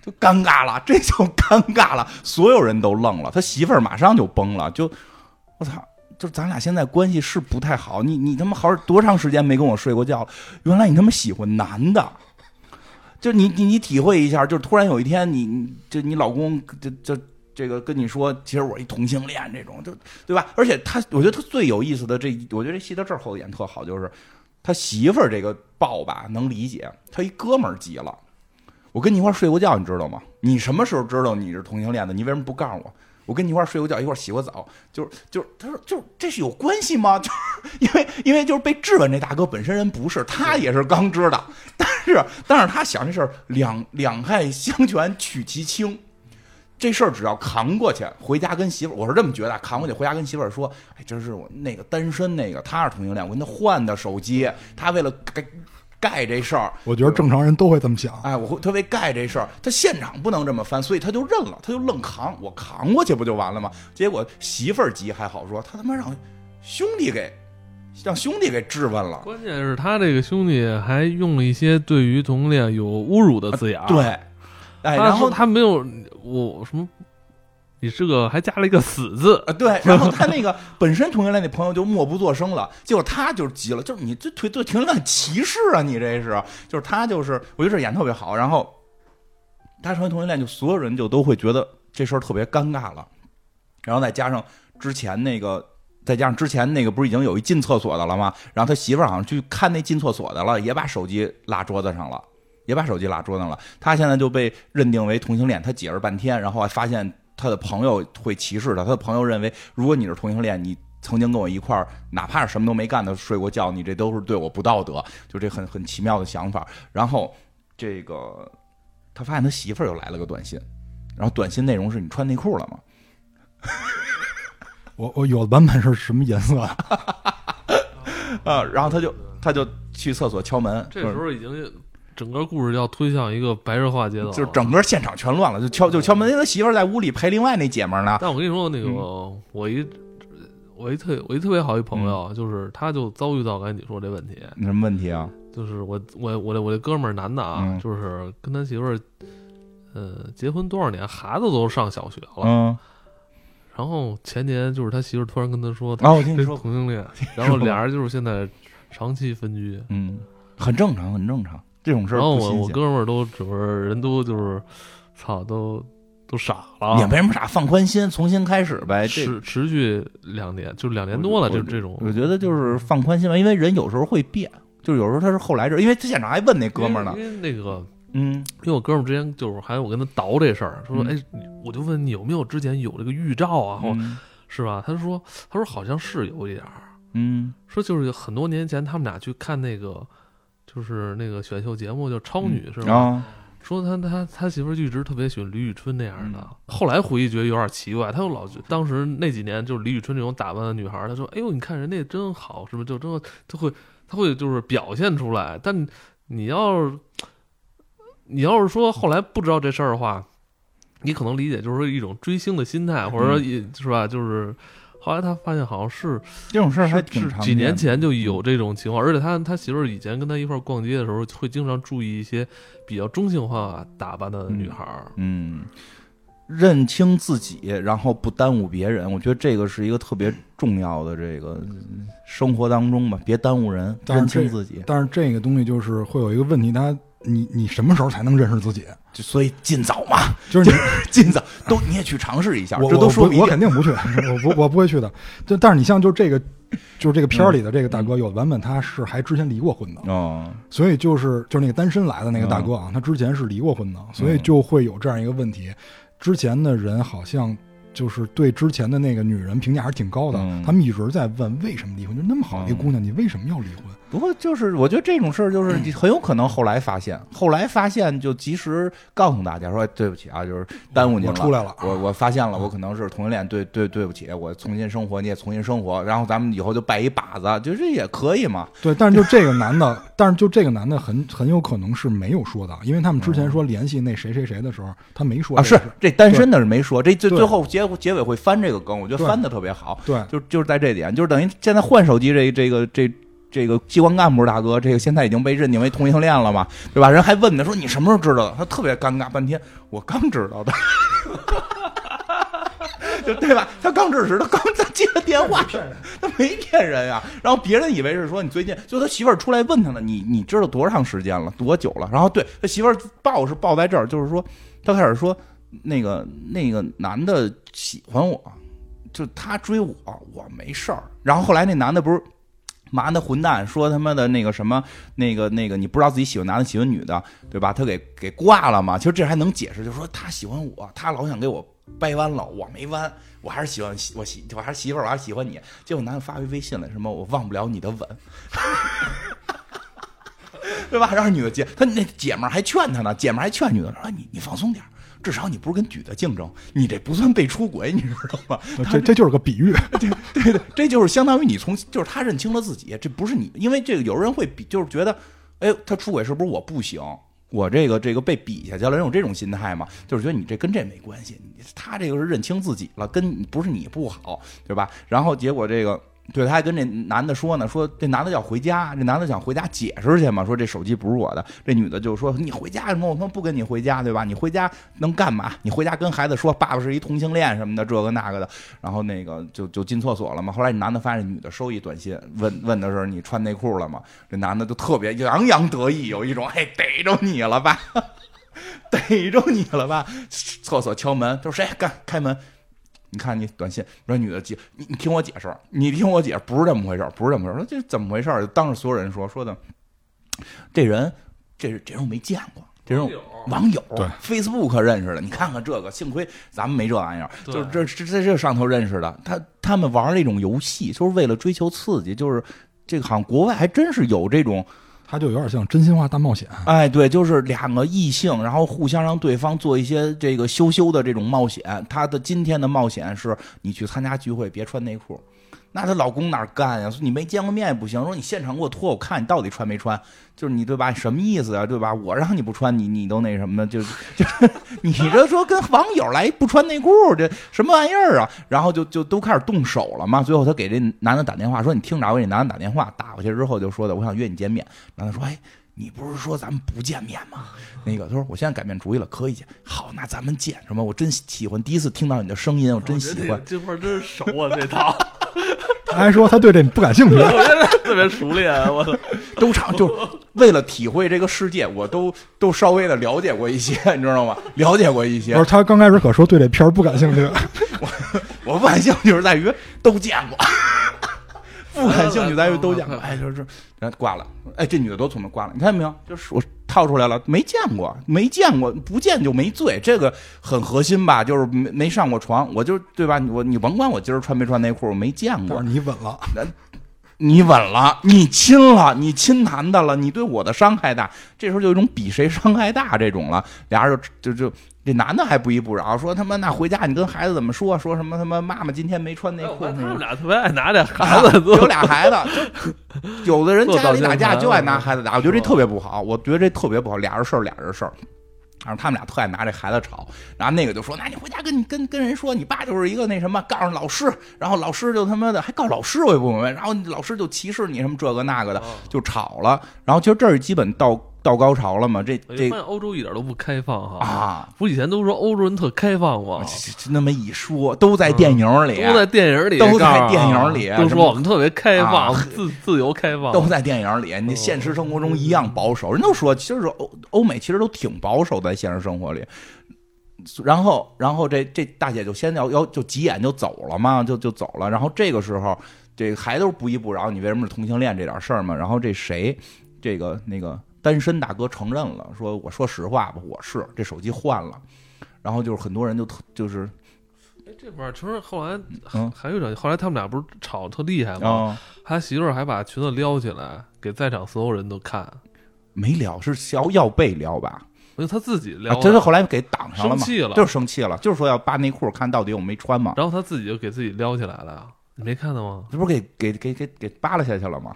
就尴尬了，这就尴尬了，所有人都愣了，他媳妇儿马上就崩了，就我操，就咱俩现在关系是不太好，你你他妈好多长时间没跟我睡过觉？原来你他妈喜欢男的，就你你你体会一下，就突然有一天你就你老公就就这个跟你说，其实我一同性恋这种，就对吧？而且他，我觉得他最有意思的这，我觉得这戏到这儿后演特好，就是他媳妇儿这个抱吧能理解，他一哥们儿急了。我跟你一块睡过觉，你知道吗？你什么时候知道你是同性恋的？你为什么不告诉我？我跟你一块睡过觉，一块洗过澡，就是就是，他说就是这是有关系吗？就是因为因为就是被质问，这大哥本身人不是，他也是刚知道，但是但是他想这事儿两两害相权取其轻，这事儿只要扛过去，回家跟媳妇儿，我是这么觉得，扛过去回家跟媳妇儿说，哎，这是我那个单身那个，他是同性恋，我跟他换的手机，他为了盖这事儿，我觉得正常人都会这么想。哎，我会特别盖这事儿，他现场不能这么翻，所以他就认了，他就愣扛，我扛过去不就完了吗？结果媳妇儿急还好说，他他妈让兄弟给让兄弟给质问了。关键是他这个兄弟还用了一些对于同性恋有侮辱的字眼。对，哎，然后他没有我什么。你这个还加了一个死字啊？对，然后他那个本身同性恋那朋友就默不作声了，结果他就急了，就是你这腿对同性恋歧视啊！你这是，就是他就是，我觉得这演特别好。然后他成为同性恋，就所有人就都会觉得这事儿特别尴尬了。然后再加上之前那个，再加上之前那个，不是已经有一进厕所的了吗？然后他媳妇儿好像去看那进厕所的了，也把手机落桌子上了，也把手机落桌子上了。他现在就被认定为同性恋，他解释半天，然后还发现。他的朋友会歧视他，他的朋友认为，如果你是同性恋，你曾经跟我一块儿，哪怕是什么都没干的睡过觉，你这都是对我不道德，就这很很奇妙的想法。然后这个他发现他媳妇儿又来了个短信，然后短信内容是你穿内裤了吗？我我有的版本是什么颜色 啊？然后他就他就去厕所敲门，这时候已经整个故事要推向一个白热化阶段，就是整个现场全乱了，就敲就敲门，因为他媳妇在屋里陪另外那姐们呢。但我跟你说，那个我一我一特我一特别好一朋友，就是他就遭遇到刚才你说这问题，什么问题啊？就是我我我这我这哥们儿男的啊，就是跟他媳妇儿呃结婚多少年，孩子都上小学了，嗯。然后前年就是他媳妇突然跟他说，啊，我听你说同性恋，然后俩人就是现在长期分居，嗯，很正常，很正常这种事儿。然后我我哥们儿都整个人都就是，操，都都傻了。也没什么傻，放宽心，重新开始呗。持持续两年，就两年多了，就这种。我觉得就是放宽心吧，因为人有时候会变，就是有时候他是后来这，因为他现场还问那哥们儿呢，因为那个。嗯，因为我哥们之前就是还有我跟他倒这事儿，说哎，我就问你有没有之前有这个预兆啊，或是吧？他说他说好像是有一点儿，嗯，说就是很多年前他们俩去看那个就是那个选秀节目叫《超女》是吧？说他他他媳妇就一直特别喜欢李宇春那样的，后来回忆觉得有点奇怪，他又老当时那几年就是李宇春这种打扮的女孩，他说哎呦你看人家真好，是不是就真他会他会就是表现出来，但你要是。你要是说后来不知道这事儿的话，你可能理解就是说一种追星的心态，或者说也是吧，就是后来他发现好像是这种事儿还挺几年前就有这种情况，而且他他媳妇儿以前跟他一块儿逛街的时候，会经常注意一些比较中性化打扮的女孩儿。嗯，认清自己，然后不耽误别人，我觉得这个是一个特别重要的这个生活当中吧，别耽误人，认清自己。但是这个东西就是会有一个问题，他。你你什么时候才能认识自己？就所以尽早嘛，就是你 尽早都你也去尝试一下。我这都说我肯定不去，我不我不会去的。就但是你像就这个，就是这个片儿里的这个大哥，有的版本他是还之前离过婚的哦，所以就是就是那个单身来的那个大哥啊，他之前是离过婚的，所以就会有这样一个问题，之前的人好像。就是对之前的那个女人评价还是挺高的，他们一直在问为什么离婚，就那么好一个姑娘，你为什么要离婚？不过就是我觉得这种事儿就是很有可能后来发现，后来发现就及时告诉大家说对不起啊，就是耽误您了。出来了，我我发现了，我可能是同性恋，对对对不起，我重新生活，你也重新生活，然后咱们以后就拜一把子，就这也可以嘛。对，但是就这个男的，但是就这个男的很很有可能是没有说的，因为他们之前说联系那谁谁谁的时候，他没说啊，是这单身的是没说，这最最后结结尾会翻这个梗，我觉得翻的特别好。对，就就是在这点，就是等于现在换手机这这个这。这个机关干部大哥，这个现在已经被认定为同性恋了嘛，对吧？人还问他说：“你什么时候知道的？”他特别尴尬，半天我刚知道的，就对吧？他刚知识，他刚才接的电话，他没骗人呀。然后别人以为是说你最近，就他媳妇儿出来问他了，你你知道多长时间了，多久了？然后对他媳妇儿报是报在这儿，就是说他开始说那个那个男的喜欢我，就他追我，我没事儿。然后后来那男的不是。妈的混蛋，说他妈的那个什么，那个那个，你不知道自己喜欢男的喜欢女的，对吧？他给给挂了嘛？其实这还能解释，就是说他喜欢我，他老想给我掰弯了，我没弯，我还是喜欢我媳，我还是媳妇，我还是喜欢你。结果男的发微微信了，什么我忘不了你的吻，对吧？然后女的接他那姐们儿还劝他呢，姐们儿还劝女的说你你放松点。至少你不是跟女的竞争，你这不算被出轨，你知道吗？这这就是个比喻，对对对，这就是相当于你从就是他认清了自己，这不是你，因为这个有人会比，就是觉得，哎，他出轨是不是我不行？我这个这个被比下去了，人有这种心态嘛？就是觉得你这跟这没关系，他这个是认清自己了，跟不是你不好，对吧？然后结果这个。对，他还跟这男的说呢，说这男的要回家，这男的想回家解释去嘛，说这手机不是我的。这女的就说你回家什么？我他妈不跟你回家，对吧？你回家能干嘛？你回家跟孩子说爸爸是一同性恋什么的，这个那个的。然后那个就就进厕所了嘛。后来这男的发现女的收一短信，问问的是你穿内裤了吗？这男的就特别洋洋得意，有一种哎逮着你了吧，逮着你了吧？厕所敲门，他说谁？干开门。你看你短信，说女的接你，你听我解释，你听我解释，不是这么回事不是这么回事说这怎么回事就当着所有人说说的，这人，这这人我没见过，这种网友对 Facebook 认识的。你看看这个，幸亏咱们没这玩意儿，就这这在这上头认识的。他他们玩那种游戏，就是为了追求刺激，就是这个好像国外还真是有这种。他就有点像真心话大冒险，哎，对，就是两个异性，然后互相让对方做一些这个羞羞的这种冒险。他的今天的冒险是你去参加聚会别穿内裤。那她老公哪干呀？说你没见过面也不行。说你现场给我脱，我看你到底穿没穿。就是你对吧？什么意思啊？对吧？我让你不穿，你你都那什么呢？就就 你这说跟网友来不穿内裤，这什么玩意儿啊？然后就就都开始动手了嘛。最后她给这男的打电话说：“你听着，我给男的打电话。”打过去之后就说的：“我想约你见面。”男的说：“哎，你不是说咱们不见面吗？”那个他说：“我现在改变主意了，可以见。好，那咱们见什么？我真喜欢第一次听到你的声音，我真喜欢。这块真是熟啊，这套。他还说他对这不感兴趣，特别熟练。我 都唱，就为了体会这个世界，我都都稍微的了解过一些，你知道吗？了解过一些。不是他刚开始可说对这片儿不感兴趣，我我不感兴趣是在于都见过，不感兴趣在于都见过。哎，就是人挂了。哎，这女的多聪明，挂了。你看见没有？就是我。套出来了，没见过，没见过，不见就没罪，这个很核心吧？就是没没上过床，我就对吧？我你甭管我今儿穿没穿内裤，我没见过。你稳了，你稳了，你亲了，你亲男的了，你对我的伤害大，这时候就有一种比谁伤害大这种了，俩人就就就。这男的还不依不饶，说他妈那回家你跟孩子怎么说？说什么他妈妈妈今天没穿内裤？他们俩特别爱拿这孩子，有俩孩子，有的人家里打架就爱 拿孩子打，我觉得这特别不好，我觉得这特别不好，俩人事儿俩人事儿，然后他们俩特爱拿这孩子吵，然后那个就说，那你回家跟你跟跟人说，你爸就是一个那什么，告诉老师，然后老师就他妈的还告老师，我也不明白，然后老师就歧视你什么这个那个的，就吵了，然后其实这儿基本到。到高潮了吗？这这欧洲一点都不开放哈啊！不以前都说欧洲人特开放吗？那么一说，都在电影里，都在电影里，都在电影里，都说我们特别开放，自自由开放，都在电影里。你现实生活中一样保守，人都说，其实欧欧美其实都挺保守，在现实生活里。然后，然后这这大姐就先要要就急眼就走了嘛，就就走了。然后这个时候，这个还都是不依不饶，你为什么是同性恋这点事儿嘛？然后这谁，这个那个。单身大哥承认了，说：“我说实话吧，我是这手机换了。”然后就是很多人就特就是，哎，这会儿其实后来还有点，后来他们俩不是吵特厉害吗？他媳妇儿还把裙子撩起来给在场所有人都看，没撩是要要被撩吧？因为他自己撩，他是后来给挡上了嘛？生气了，就是生气了，就是说要扒内裤看到底我没穿嘛？然后他自己就给自己撩起来了，你没看到吗？这不是给给给给给扒拉下去了吗？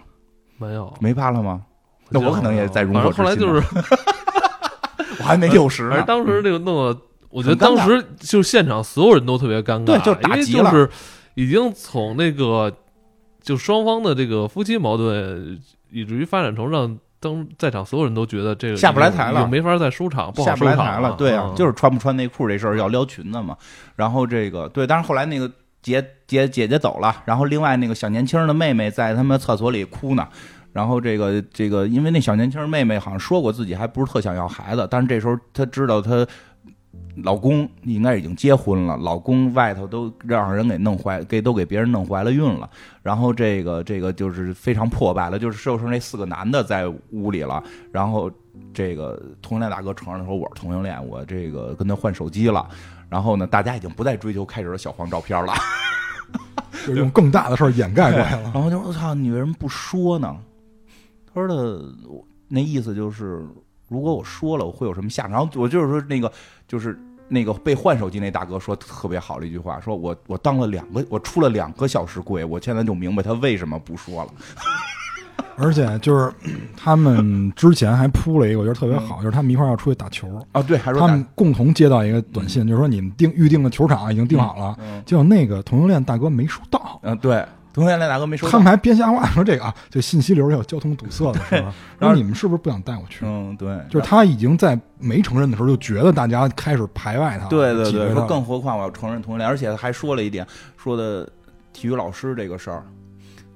没有，没扒拉吗？那我可能也在如火后来就是，我还没六十呢。当时那个弄的，我觉得当时就现场所有人都特别尴尬，对，就打击了。就是已经从那个就双方的这个夫妻矛盾，以至于发展成让当在场所有人都觉得这个下不来台了，没法再收场，不好下不来台了。对啊，就是穿不穿内裤这事儿要撩裙子嘛。然后这个对，但是后来那个姐姐姐姐走了，然后另外那个小年轻的妹妹在他们厕所里哭呢。然后这个这个，因为那小年轻妹妹好像说过自己还不是特想要孩子，但是这时候她知道她老公应该已经结婚了，老公外头都让人给弄怀，给都给别人弄怀了孕了。然后这个这个就是非常破败了，就是就是那四个男的在屋里了。然后这个同性恋大哥承认说我是同性恋，我这个跟他换手机了。然后呢，大家已经不再追求开始的小黄照片了，就用更大的事儿掩盖过来了。然后就我操，你为什么不说呢？说的那意思就是，如果我说了，我会有什么下场？然后我就是说，那个就是那个被换手机那大哥说特别好的一句话，说我我当了两个，我出了两个小时柜，我现在就明白他为什么不说了。而且就是他们之前还铺了一个，我觉得特别好，就是他们一块儿要出去打球啊。对，还说他们共同接到一个短信，就是说你们订预定的球场已经订好了，结果那个同性恋大哥没收到。嗯，对。同性恋大哥没说，他们还编瞎话说这个啊，就信息流有交通堵塞的是吧，然后你们是不是不想带我去？嗯，对，就是他已经在没承认的时候就觉得大家开始排外他。对对对，说更何况我要承认同性恋，而且还说了一点，说的体育老师这个事儿，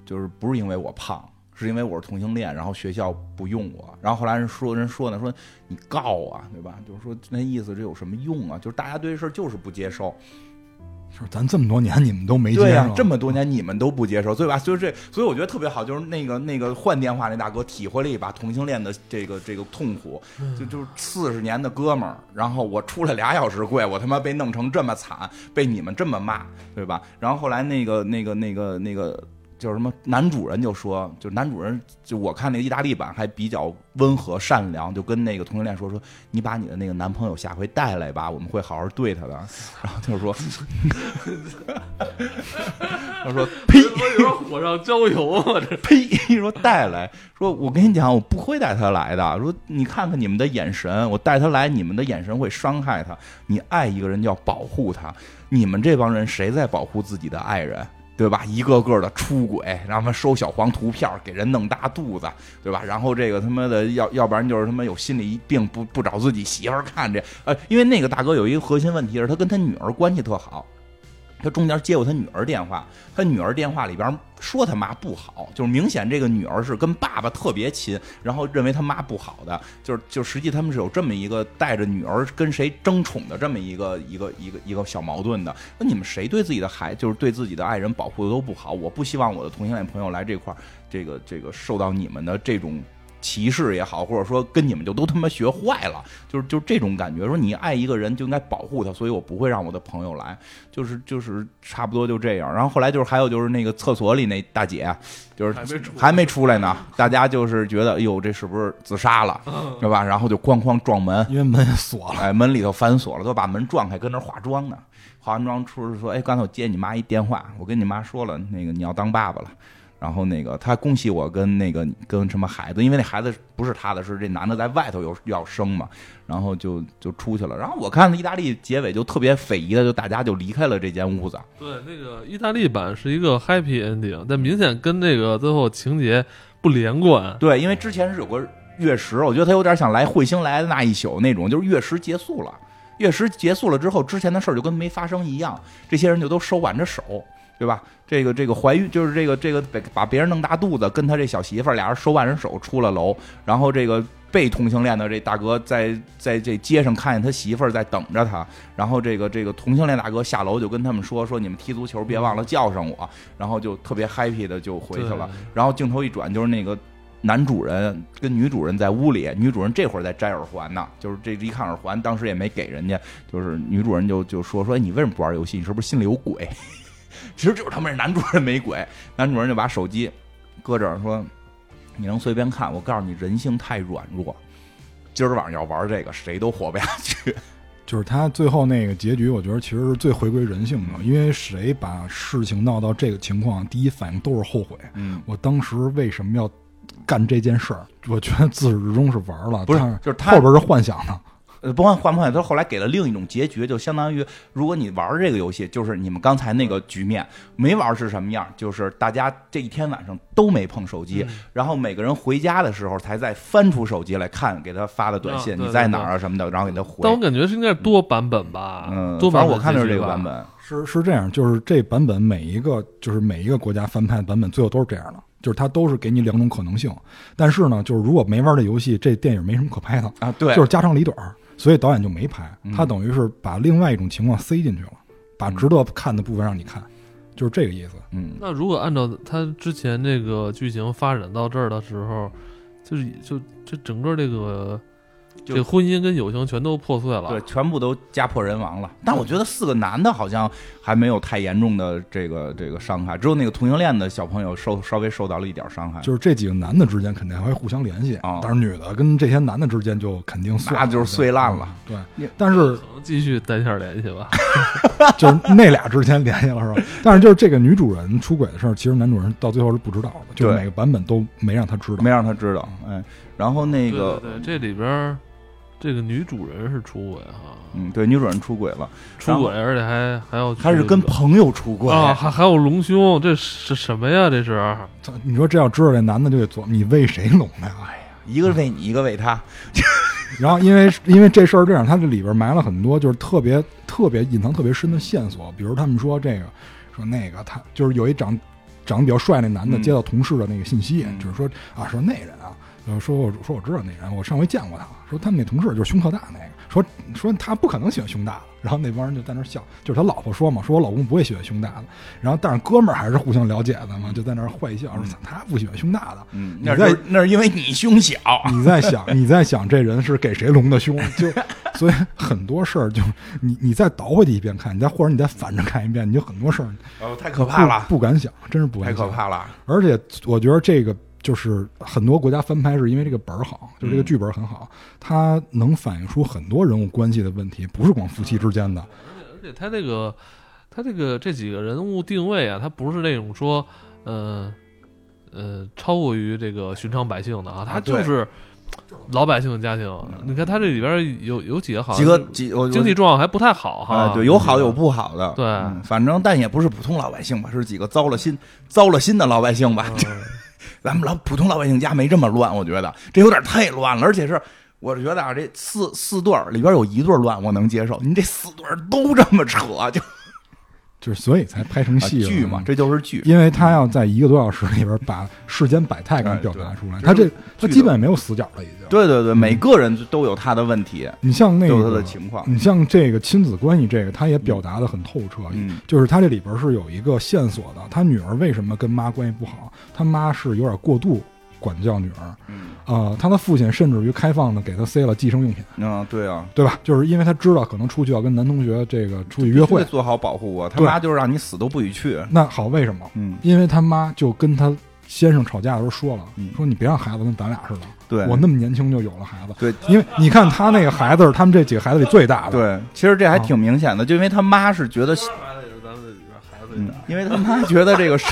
就是不是因为我胖，是因为我是同性恋，然后学校不用我，然后后来人说人说呢，说你告啊，对吧？就是说那意思这有什么用啊？就是大家对这事儿就是不接受。咱这么多年你们都没接受，这么多年你们都不接受，对吧？所以这，所以我觉得特别好，就是那个那个换电话那大哥体会了一把同性恋的这个这个痛苦，就就是四十年的哥们儿，然后我出来俩小时跪，我他妈被弄成这么惨，被你们这么骂，对吧？然后后来那个那个那个那个。就是什么男主人就说，就男主人就我看那个意大利版还比较温和善良，就跟那个同性恋说说，你把你的那个男朋友下回带来吧，我们会好好对他的。然后就是说，他说 呸，火上浇油啊，这呸，说带来，说我跟你讲，我不会带他来的。说你看看你们的眼神，我带他来，你们的眼神会伤害他。你爱一个人就要保护他，你们这帮人谁在保护自己的爱人？对吧？一个个的出轨，然后他收小黄图片，给人弄大肚子，对吧？然后这个他妈的要要不然就是他妈有心理病，不不找自己媳妇看这，呃，因为那个大哥有一个核心问题是他跟他女儿关系特好。他中间接过他女儿电话，他女儿电话里边说他妈不好，就是明显这个女儿是跟爸爸特别亲，然后认为他妈不好的，就是就实际他们是有这么一个带着女儿跟谁争宠的这么一个一个一个一个小矛盾的。那你们谁对自己的孩，就是对自己的爱人保护的都不好？我不希望我的同性恋朋友来这块儿，这个这个受到你们的这种。歧视也好，或者说跟你们就都他妈学坏了，就是就是这种感觉。说你爱一个人就应该保护他，所以我不会让我的朋友来，就是就是差不多就这样。然后后来就是还有就是那个厕所里那大姐，就是还没出来呢，大家就是觉得哎呦这是不是自杀了，对吧？然后就哐哐撞门，因为门锁了，哎，门里头反锁了，都把门撞开，跟那化妆呢。化完妆出来说，哎，刚才我接你妈一电话，我跟你妈说了，那个你要当爸爸了。然后那个他恭喜我跟那个跟什么孩子，因为那孩子不是他的，是这男的在外头有要生嘛，然后就就出去了。然后我看意大利结尾就特别匪夷的，就大家就离开了这间屋子。对，那个意大利版是一个 happy ending，但明显跟那个最后情节不连贯。对，因为之前是有个月食，我觉得他有点想来彗星来的那一宿那种，就是月食结束了，月食结束了之后，之前的事儿就跟没发生一样，这些人就都手挽着手。对吧？这个这个怀孕就是这个这个把把别人弄大肚子，跟他这小媳妇儿俩人手挽着手出了楼，然后这个被同性恋的这大哥在在这街上看见他媳妇儿在等着他，然后这个这个同性恋大哥下楼就跟他们说说你们踢足球别忘了叫上我，然后就特别 happy 的就回去了。然后镜头一转就是那个男主人跟女主人在屋里，女主人这会儿在摘耳环呢，就是这一看耳环当时也没给人家，就是女主人就就说说你为什么不玩游戏？你是不是心里有鬼？其实就是他们是男主人没鬼，男主人就把手机搁这儿说：“你能随便看？我告诉你，人性太软弱。今儿晚上要玩这个，谁都活不下去。”就是他最后那个结局，我觉得其实是最回归人性的。因为谁把事情闹到这个情况，第一反应都是后悔。嗯，我当时为什么要干这件事儿？我觉得自始至终是玩了，不是，就是他后边是幻想的。呃，不管换不换，他后来给了另一种结局，就相当于如果你玩这个游戏，就是你们刚才那个局面没玩是什么样？就是大家这一天晚上都没碰手机，然后每个人回家的时候才再翻出手机来看给他发的短信，你在哪儿啊什么的，然后给他回。但我感觉是应该多版本吧？嗯，多反正我看的是这个版本，是是这样，就是这版本每一个就是每一个国家翻拍的版本最后都是这样的，就是它都是给你两种可能性。但是呢，就是如果没玩这游戏，这电影没什么可拍的啊，对，就是家长里短。所以导演就没拍，他等于是把另外一种情况塞进去了，把值得看的部分让你看，就是这个意思。嗯，那如果按照他之前这个剧情发展到这儿的时候，就是就这整个这个。这婚姻跟友情全都破碎了，对，全部都家破人亡了。但我觉得四个男的好像还没有太严重的这个这个伤害，只有那个同性恋的小朋友受稍微受到了一点伤害。就是这几个男的之间肯定还会互相联系啊，但是女的跟这些男的之间就肯定那就是碎烂了。对，但是继续单线联系吧，就是那俩之间联系了是吧？但是就是这个女主人出轨的事儿，其实男主人到最后是不知道的，就是每个版本都没让他知道，没让他知道。哎，然后那个对这里边。这个女主人是出轨哈，嗯，对，女主人出轨了，出轨，而且还还要，还是跟朋友出轨啊，还还有隆胸，这是什么呀？这是，你说这要知道这男的就得做，你为谁隆的呀？哎呀，一个为你，一个为他。然后因为因为这事儿这样，他这里边埋了很多就是特别特别隐藏特别深的线索，比如他们说这个说那个他就是有一长长得比较帅那男的接到同事的那个信息，就是说啊说那人啊。呃，说我说我知道那人，我上回见过他，说他们那同事就是胸特大那个，说说他不可能喜欢胸大的，然后那帮人就在那笑，就是他老婆说嘛，说我老公不会喜欢胸大的，然后但是哥们儿还是互相了解的嘛，就在那坏笑说他不喜欢胸大的，嗯，那是那是因为你胸小，你在想你在想这人是给谁隆的胸，就 所以很多事儿就你你再倒回去一遍看，你再或者你再反着看一遍，你就很多事儿哦太可怕了，不敢想，真是不敢太可怕了，而且我觉得这个。就是很多国家翻拍是因为这个本儿好，就这个剧本很好，它能反映出很多人物关系的问题，不是光夫妻之间的。而且他这个，他这个这几个人物定位啊，他不是那种说，呃，呃，超过于这个寻常百姓的啊，他就是老百姓的家庭。你看他这里边有有几个好几个几经济状况还不太好哈，对，有好有不好的，对，反正但也不是普通老百姓吧，是几个糟了心糟了心的老百姓吧。咱们老普通老百姓家没这么乱，我觉得这有点太乱了，而且是我是觉得啊，这四四对里边有一对乱，我能接受。你这四对都这么扯，就就是所以才拍成戏剧嘛，这就是剧，因为他要在一个多小时里边把世间百态给表达出来，他这他基本没有死角了，已经。对对对，每个人都有他的问题。你像那个他的情况，你像这个亲子关系，这个他也表达的很透彻。嗯，就是他这里边是有一个线索的，他女儿为什么跟妈关系不好？他妈是有点过度管教女儿。嗯，啊，他的父亲甚至于开放的给他塞了计生用品。啊，对啊，对吧？就是因为他知道可能出去要跟男同学这个出去约会，做好保护我。他妈就是让你死都不许去。那好，为什么？嗯，因为他妈就跟他先生吵架的时候说了，说你别让孩子跟咱俩似的。对，我那么年轻就有了孩子。对，因为你看他那个孩子，他们这几个孩子里最大的。对，其实这还挺明显的，就因为他妈是觉得，嗯，因为他妈觉得这个生，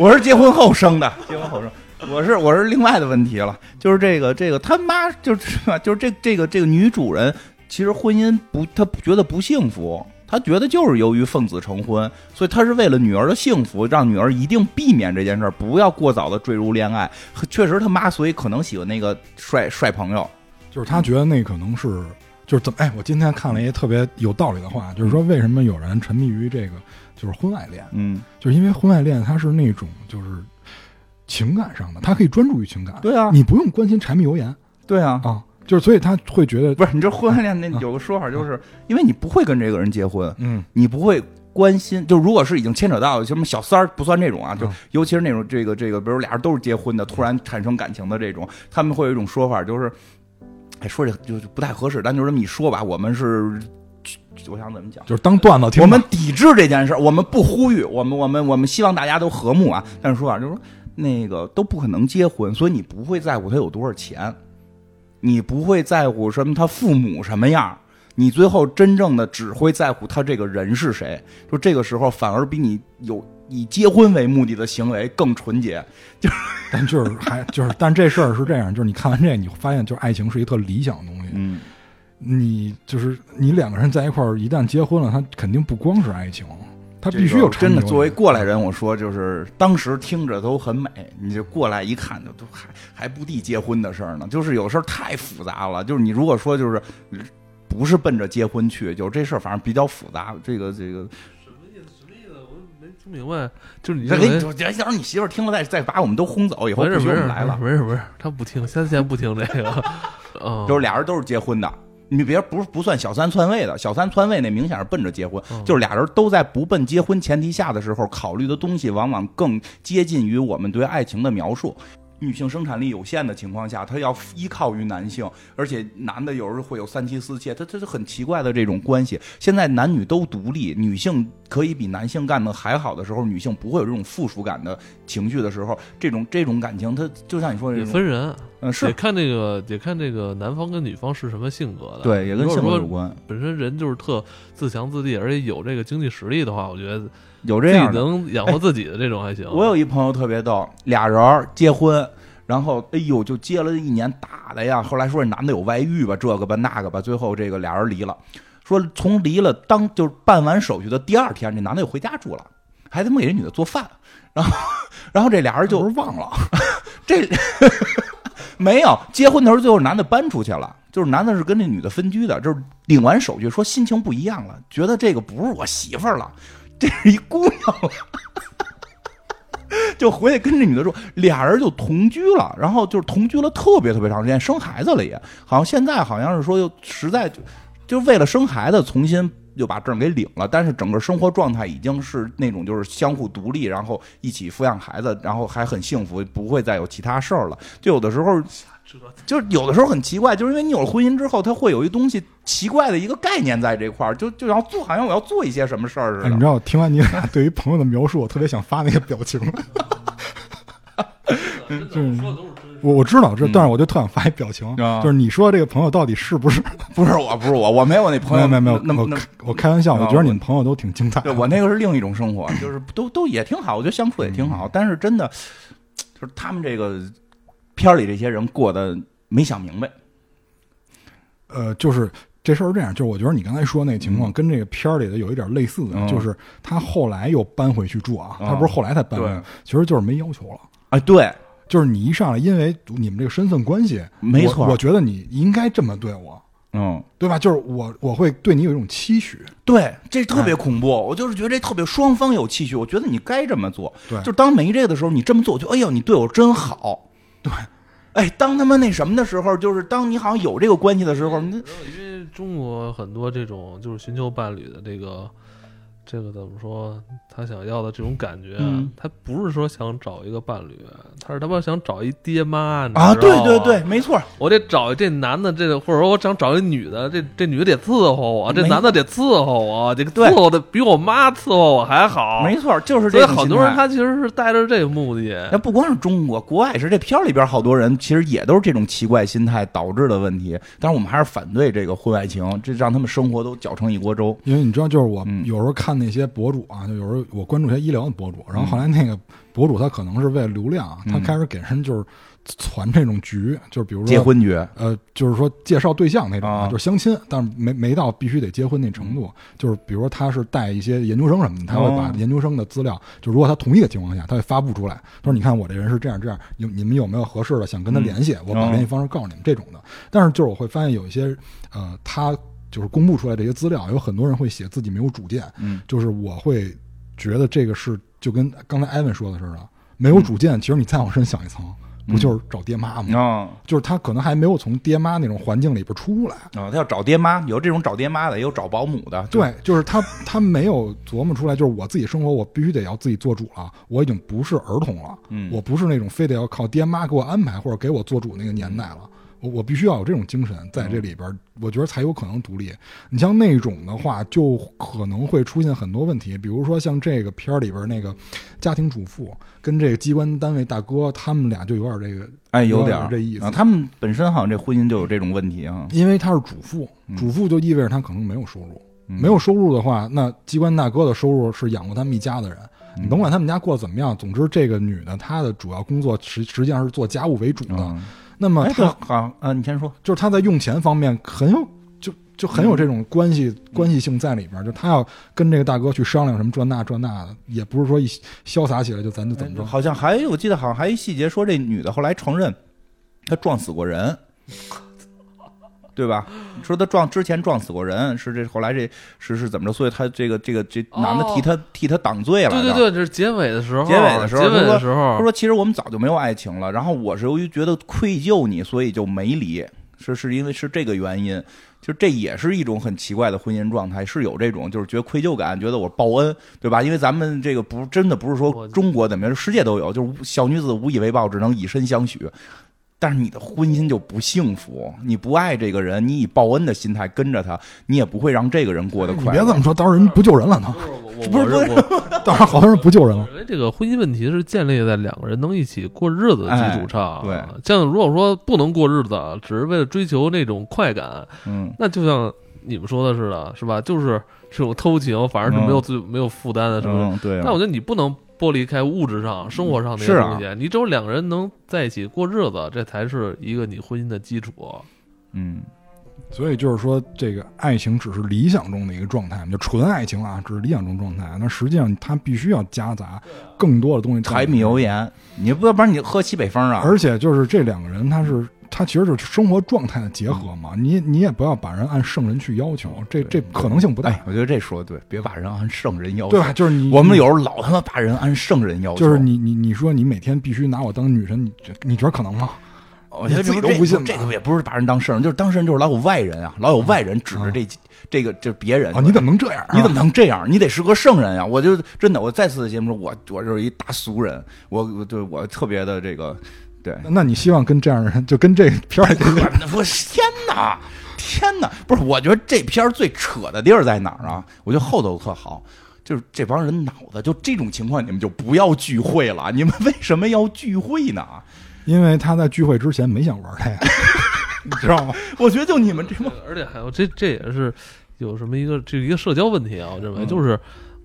我是结婚后生的，结婚后生，我是我是另外的问题了，就是这个这个他妈就是就是这这个这个女主人，其实婚姻不，她觉得不幸福。她觉得就是由于奉子成婚，所以她是为了女儿的幸福，让女儿一定避免这件事儿，不要过早的坠入恋爱。确实，他妈所以可能喜欢那个帅帅朋友，就是他觉得那可能是就是怎么哎，我今天看了一个特别有道理的话，就是说为什么有人沉迷于这个就是婚外恋？嗯，就是因为婚外恋它是那种就是情感上的，他可以专注于情感。对啊，你不用关心柴米油盐。对啊啊。就是，所以他会觉得不是你这婚外恋那有个说法，就是因为你不会跟这个人结婚，嗯，你不会关心。就如果是已经牵扯到什么小三儿，不算这种啊，就尤其是那种这个这个，比如俩人都是结婚的，突然产生感情的这种，他们会有一种说法，就是，哎，说这就不太合适，但就这么一说吧，我们是，我想怎么讲，就是当段子听。我们抵制这件事，我们不呼吁，我们我们我们希望大家都和睦啊。但是说啊就是说，那个都不可能结婚，所以你不会在乎他有多少钱。你不会在乎什么他父母什么样，你最后真正的只会在乎他这个人是谁。就这个时候，反而比你有以结婚为目的的行为更纯洁。就是，但就是还就是，但这事儿是这样，就是你看完这，你发现就是爱情是一特理想的东西。嗯，你就是你两个人在一块儿，一旦结婚了，他肯定不光是爱情。他必须有真的。作为过来人，我说就是当时听着都很美，你就过来一看，就都还还不地结婚的事儿呢。就是有事儿太复杂了。就是你如果说就是不是奔着结婚去，就这事儿反正比较复杂。这个这个什么意思？什么意思？我没听明白。就是你再给你，假如你媳妇儿听了，再再把我们都轰走，以后不许我们来了。不是不是，他不听，先先不听这个。嗯，就是俩人都是结婚的。你别不是不算小三篡位的，小三篡位那明显是奔着结婚，就是俩人都在不奔结婚前提下的时候，考虑的东西往往更接近于我们对爱情的描述。女性生产力有限的情况下，她要依靠于男性，而且男的有时候会有三妻四妾，他这是很奇怪的这种关系。现在男女都独立，女性可以比男性干的还好的时候，女性不会有这种附属感的情绪的时候，这种这种感情，它就像你说的，分人，嗯，是得看这个，得看这个男方跟女方是什么性格的，对，也跟性格有关。本身人就是特自强自立，而且有这个经济实力的话，我觉得有这样能养活自己的这种还行。我有一朋友特别逗，俩人结婚。然后，哎呦，就结了一年打的呀。后来说这男的有外遇吧，这个吧那个吧，最后这个俩人离了。说从离了当就是办完手续的第二天，这男的又回家住了，还他妈给这女的做饭。然后，然后这俩人就是忘了 这没有结婚的时候，最后男的搬出去了，就是男的是跟这女的分居的，就是领完手续说心情不一样了，觉得这个不是我媳妇儿了，这是一姑娘。就回去跟这女的说，俩人就同居了，然后就是同居了特别特别长时间，生孩子了也，好像现在好像是说又实在就就为了生孩子重新。就把证给领了，但是整个生活状态已经是那种就是相互独立，然后一起抚养孩子，然后还很幸福，不会再有其他事儿了。就有的时候，就是有的时候很奇怪，就是因为你有了婚姻之后，他会有一东西奇怪的一个概念在这块儿，就就要做，好像我要做一些什么事儿似的。你知道，听完你俩对于朋友的描述，我特别想发那个表情。就是我我知道这，但是我就特想发一表情，就是你说这个朋友到底是不是 不是我不是我我没有那朋友没有没有那么我开玩笑，我觉得你们朋友都挺精彩。对我那个是另一种生活，就是都都也挺好，我觉得相处也挺好。但是真的就是他们这个片里这些人过得没想明白。呃，就是这事儿是这样，就是我觉得你刚才说那个情况跟这个片里的有一点类似的，就是他后来又搬回去住啊，他不是后来才搬，其实就是没要求了。哎，对。就是你一上来，因为你们这个身份关系，没错，我觉得你应该这么对我，嗯，对吧？就是我我会对你有一种期许，对，这特别恐怖。我就是觉得这特别双方有期许，我觉得你该这么做。对，就当没这个的时候，你这么做，我就哎呦，你对我真好。对，哎，当他们那什么的时候，就是当你好像有这个关系的时候，因为中国很多这种就是寻求伴侣的这个。这个怎么说？他想要的这种感觉，他不是说想找一个伴侣，他是他妈想找一爹妈啊！对对对，没错，我得找这男的，这或者说我想找一女的，这这女的得伺候我，这男的得伺候我，这个伺候的比我妈伺候我还好。没错，就是这。所以很多人他其实是带着这个目的。那不光是中国，国外是这片里边好多人其实也都是这种奇怪心态导致的问题。但是我们还是反对这个婚外情，这让他们生活都搅成一锅粥。因为你知道，就是我有时候看。那些博主啊，就有时候我关注一些医疗的博主，然后后来那个博主他可能是为了流量，他开始给人就是传这种局，就是比如说结婚局，呃，就是说介绍对象那种，就是相亲，但是没没到必须得结婚那程度。就是比如说他是带一些研究生什么的，他会把研究生的资料，就如果他同意的情况下，他会发布出来。他说：“你看我这人是这样这样，有你们有没有合适的想跟他联系？我把联系方式告诉你们这种的。”但是就是我会发现有一些呃他。就是公布出来这些资料，有很多人会写自己没有主见，嗯，就是我会觉得这个是就跟刚才艾文说的似的，没有主见。其实你再往深想一层，不就是找爹妈吗？啊，就是他可能还没有从爹妈那种环境里边出来啊，他要找爹妈，有这种找爹妈的，也有找保姆的。对，就是他他没有琢磨出来，就是我自己生活，我必须得要自己做主了。我已经不是儿童了，嗯，我不是那种非得要靠爹妈给我安排或者给我做主那个年代了。我我必须要有这种精神在这里边，我觉得才有可能独立。你像那种的话，就可能会出现很多问题，比如说像这个片儿里边那个家庭主妇跟这个机关单位大哥，他们俩就有点这个，哎，有点这意思。他们本身好像这婚姻就有这种问题啊，因为他是主妇，主妇就意味着他可能没有收入，没有收入的话，那机关大哥的收入是养活他们一家的人。你甭管他们家过得怎么样，总之这个女的她的主要工作实实际上是做家务为主的。那么他好啊，你先说，就是他在用钱方面很有，就就很有这种关系关系性在里边，就他要跟这个大哥去商量什么这那这那的，也不是说一潇洒起来就咱就怎么着。好像还我记得好像还一细节说这女的后来承认，她撞死过人。对吧？说他撞之前撞死过人，是这后来这是是怎么着？所以他这个这个这男的替他替他挡罪了。对对对，这是结尾的时候。结尾的时候，结尾的时候，他说：“其实我们早就没有爱情了。然后我是由于觉得愧疚你，所以就没离。是是因为是这个原因。就这也是一种很奇怪的婚姻状态，是有这种就是觉得愧疚感，觉得我报恩，对吧？因为咱们这个不真的不是说中国怎么样，世界都有，就是小女子无以为报，只能以身相许。”但是你的婚姻就不幸福，你不爱这个人，你以报恩的心态跟着他，你也不会让这个人过得快。你别这么说，到时候人不救人了呢。不是不是，到时候好多人不救人了。因为这个婚姻问题是建立在两个人能一起过日子的基础上。对，像如果说不能过日子，只是为了追求那种快感，嗯，那就像你们说的似的，是吧？就是这种偷情，反而是没有最没有负担的，是吧？对。那我觉得你不能。剥离开物质上、生活上那些东西，你只有两个人能在一起过日子，这才是一个你婚姻的基础。嗯，所以就是说，这个爱情只是理想中的一个状态，就纯爱情啊，只是理想中状态。那实际上它必须要夹杂更多的东西，柴米油盐，你不要不然你喝西北风啊。而且就是这两个人，他是它其实就是生活状态的结合嘛。你你也不要把人按圣人去要求，这这可能性不大。我觉得这说的对，别把人按圣人要求，对吧？就是你我们有时候老他妈把人按圣人要求，就是你你你说你每天必须拿我当女神，你你觉得可能吗？我觉得自己都不信，这个也不是把人当圣人，就是当事人就是老有外人啊，老有外人指着这这个这别人啊，你怎么能这样？你怎么能这样？你得是个圣人呀！我就真的，我再次的节目说，我我就是一大俗人，我我对我特别的这个对。那你希望跟这样的人，就跟这片儿？我天哪，天哪！不是，我觉得这片儿最扯的地儿在哪儿啊？我觉得后头特好，就是这帮人脑子就这种情况，你们就不要聚会了。你们为什么要聚会呢？因为他在聚会之前没想玩这个，你知道吗？我觉得就你们这帮，而且还有这这也是有什么一个这一个社交问题啊？我认为就是，嗯，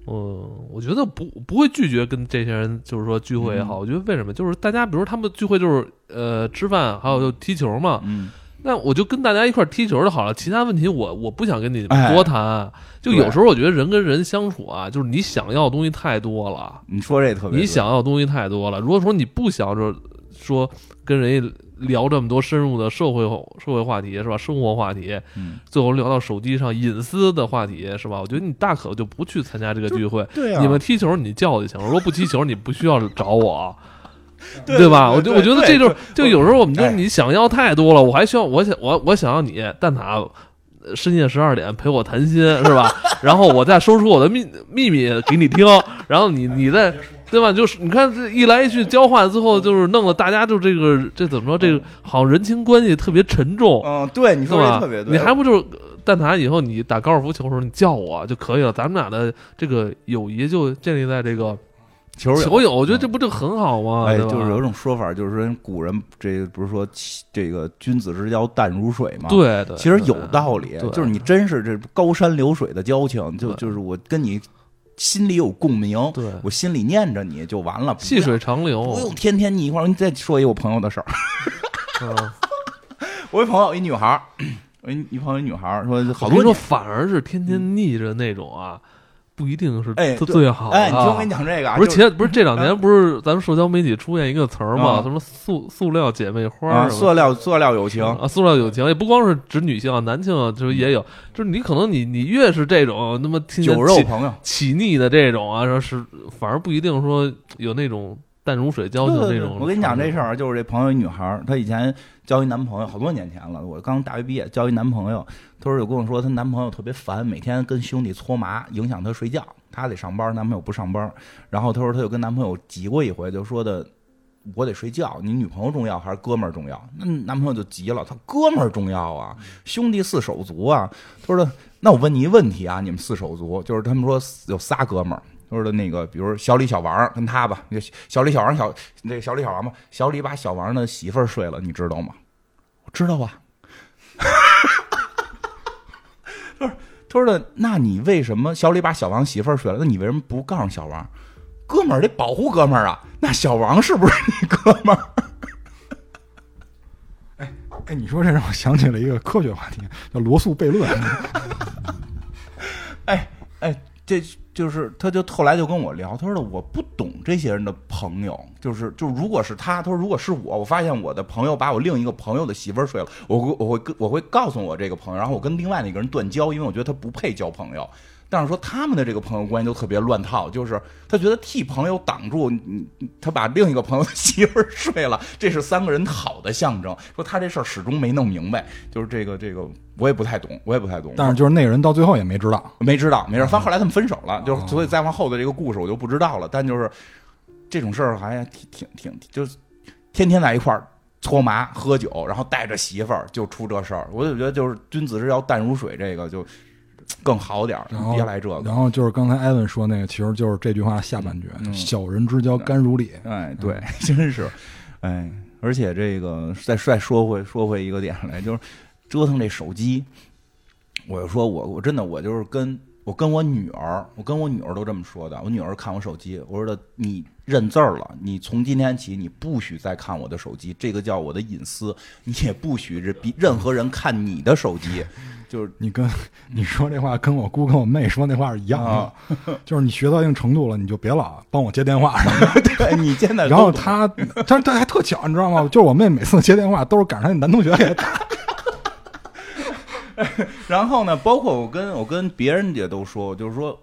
我觉得不不会拒绝跟这些人就是说聚会也好。我觉得为什么？就是大家比如他们聚会就是呃吃饭，还有就踢球嘛。嗯，那我就跟大家一块踢球就好了。其他问题我我不想跟你多谈。就有时候我觉得人跟人相处啊，就是你想要的东西太多了。你说这特别，你想要的东西太多了。如果说你不想着。说跟人家聊这么多深入的社会社会话题是吧？生活话题，嗯，最后聊到手机上隐私的话题是吧？我觉得你大可就不去参加这个聚会。对啊，你们踢球你叫就行了。如果不踢球，你不需要找我，对吧？我就我觉得这就就有时候我们就你想要太多了。我还需要我想我我想要你蛋挞深夜十二点陪我谈心是吧？然后我再说出我的秘秘密给你听，然后你你再。对吧？就是你看这一来一去交换，最后就是弄得大家就这个这怎么说？这个好像人情关系特别沉重。嗯，对，你说的特别对。你还不就是蛋挞？以后你打高尔夫球的时候，你叫我就可以了。咱们俩的这个友谊就建立在这个球球友。我觉得这不就很好吗？哎，就是有一种说法，就是说古人这不是说这个君子之交淡如水吗？对对，其实有道理。就是你真是这高山流水的交情，就就是我跟你。心里有共鸣，对我心里念着你就完了，细水长流，不用天天腻一块儿。你再说一我朋友的事儿，我一朋友一女孩儿，我一一朋友一女孩儿说，好多说反而是天天腻着那种啊。不一定是最好。哎，你听我跟你讲这个，不是前不是这两年不是咱们社交媒体出现一个词儿嘛？什么塑塑料姐妹花，塑料塑料友情啊，塑料友情也不光是指女性啊，男性啊就是也有。就是你可能你你越是这种那么酒肉朋友起腻的这种啊，说是反而不一定说有那种淡如水交情那种。我跟你讲这事儿，就是这朋友一女孩，她以前交一男朋友好多年前了，我刚大学毕业交一男朋友。她说有跟我说，她男朋友特别烦，每天跟兄弟搓麻，影响她睡觉。她得上班，男朋友不上班。然后她说，她就跟男朋友急过一回，就说的我得睡觉，你女朋友重要还是哥们儿重要？那男朋友就急了，他哥们儿重要啊，兄弟四手足啊。他说，那我问你一问题啊，你们四手足，就是他们说有仨哥们儿，他说的那个，比如小李、小王跟他吧，小李、小王、小那个小李、小王吧，小李把小王的媳妇儿睡了，你知道吗？我知道啊。他说：“他说的，那你为什么小李把小王媳妇儿睡了？那你为什么不告诉小王？哥们儿得保护哥们儿啊！那小王是不是你哥们儿？哎哎，你说这让我想起了一个科学话题，叫罗素悖论。哎哎，这。”就是，他就后来就跟我聊，他说的我不懂这些人的朋友，就是就如果是他，他说如果是我，我发现我的朋友把我另一个朋友的媳妇儿睡了，我会我会跟我会告诉我这个朋友，然后我跟另外那个人断交，因为我觉得他不配交朋友。但是说他们的这个朋友关系都特别乱套，就是他觉得替朋友挡住，他把另一个朋友的媳妇儿睡了，这是三个人好的象征。说他这事儿始终没弄明白，就是这个这个我也不太懂，我也不太懂。但是就是那个人到最后也没知道，没知道，没事。反正后来他们分手了，就所以再往后的这个故事我就不知道了。但就是这种事儿还挺挺挺，就是天天在一块儿搓麻喝酒，然后带着媳妇儿就出这事儿。我就觉得就是君子之交淡如水，这个就。更好点儿，别来这个。然后就是刚才艾文说那个，其实就是这句话下半句：“小人之交甘如醴。”哎，对，真是，哎，而且这个再再说回说回一个点来，就是折腾这手机。我就说我我真的我就是跟我跟我女儿，我跟我女儿都这么说的。我女儿看我手机，我说的你认字儿了，你从今天起你不许再看我的手机，这个叫我的隐私，你也不许任任何人看你的手机。就是你跟你说这话，跟我姑跟我妹说那话是一样的。就是你学到一定程度了，你就别老帮我接电话什么的。对你现在，然后他，他他还特巧，你知道吗？就是我妹每次接电话都是赶上你男同学给打。然后呢，包括我跟我跟别人也都说，就是说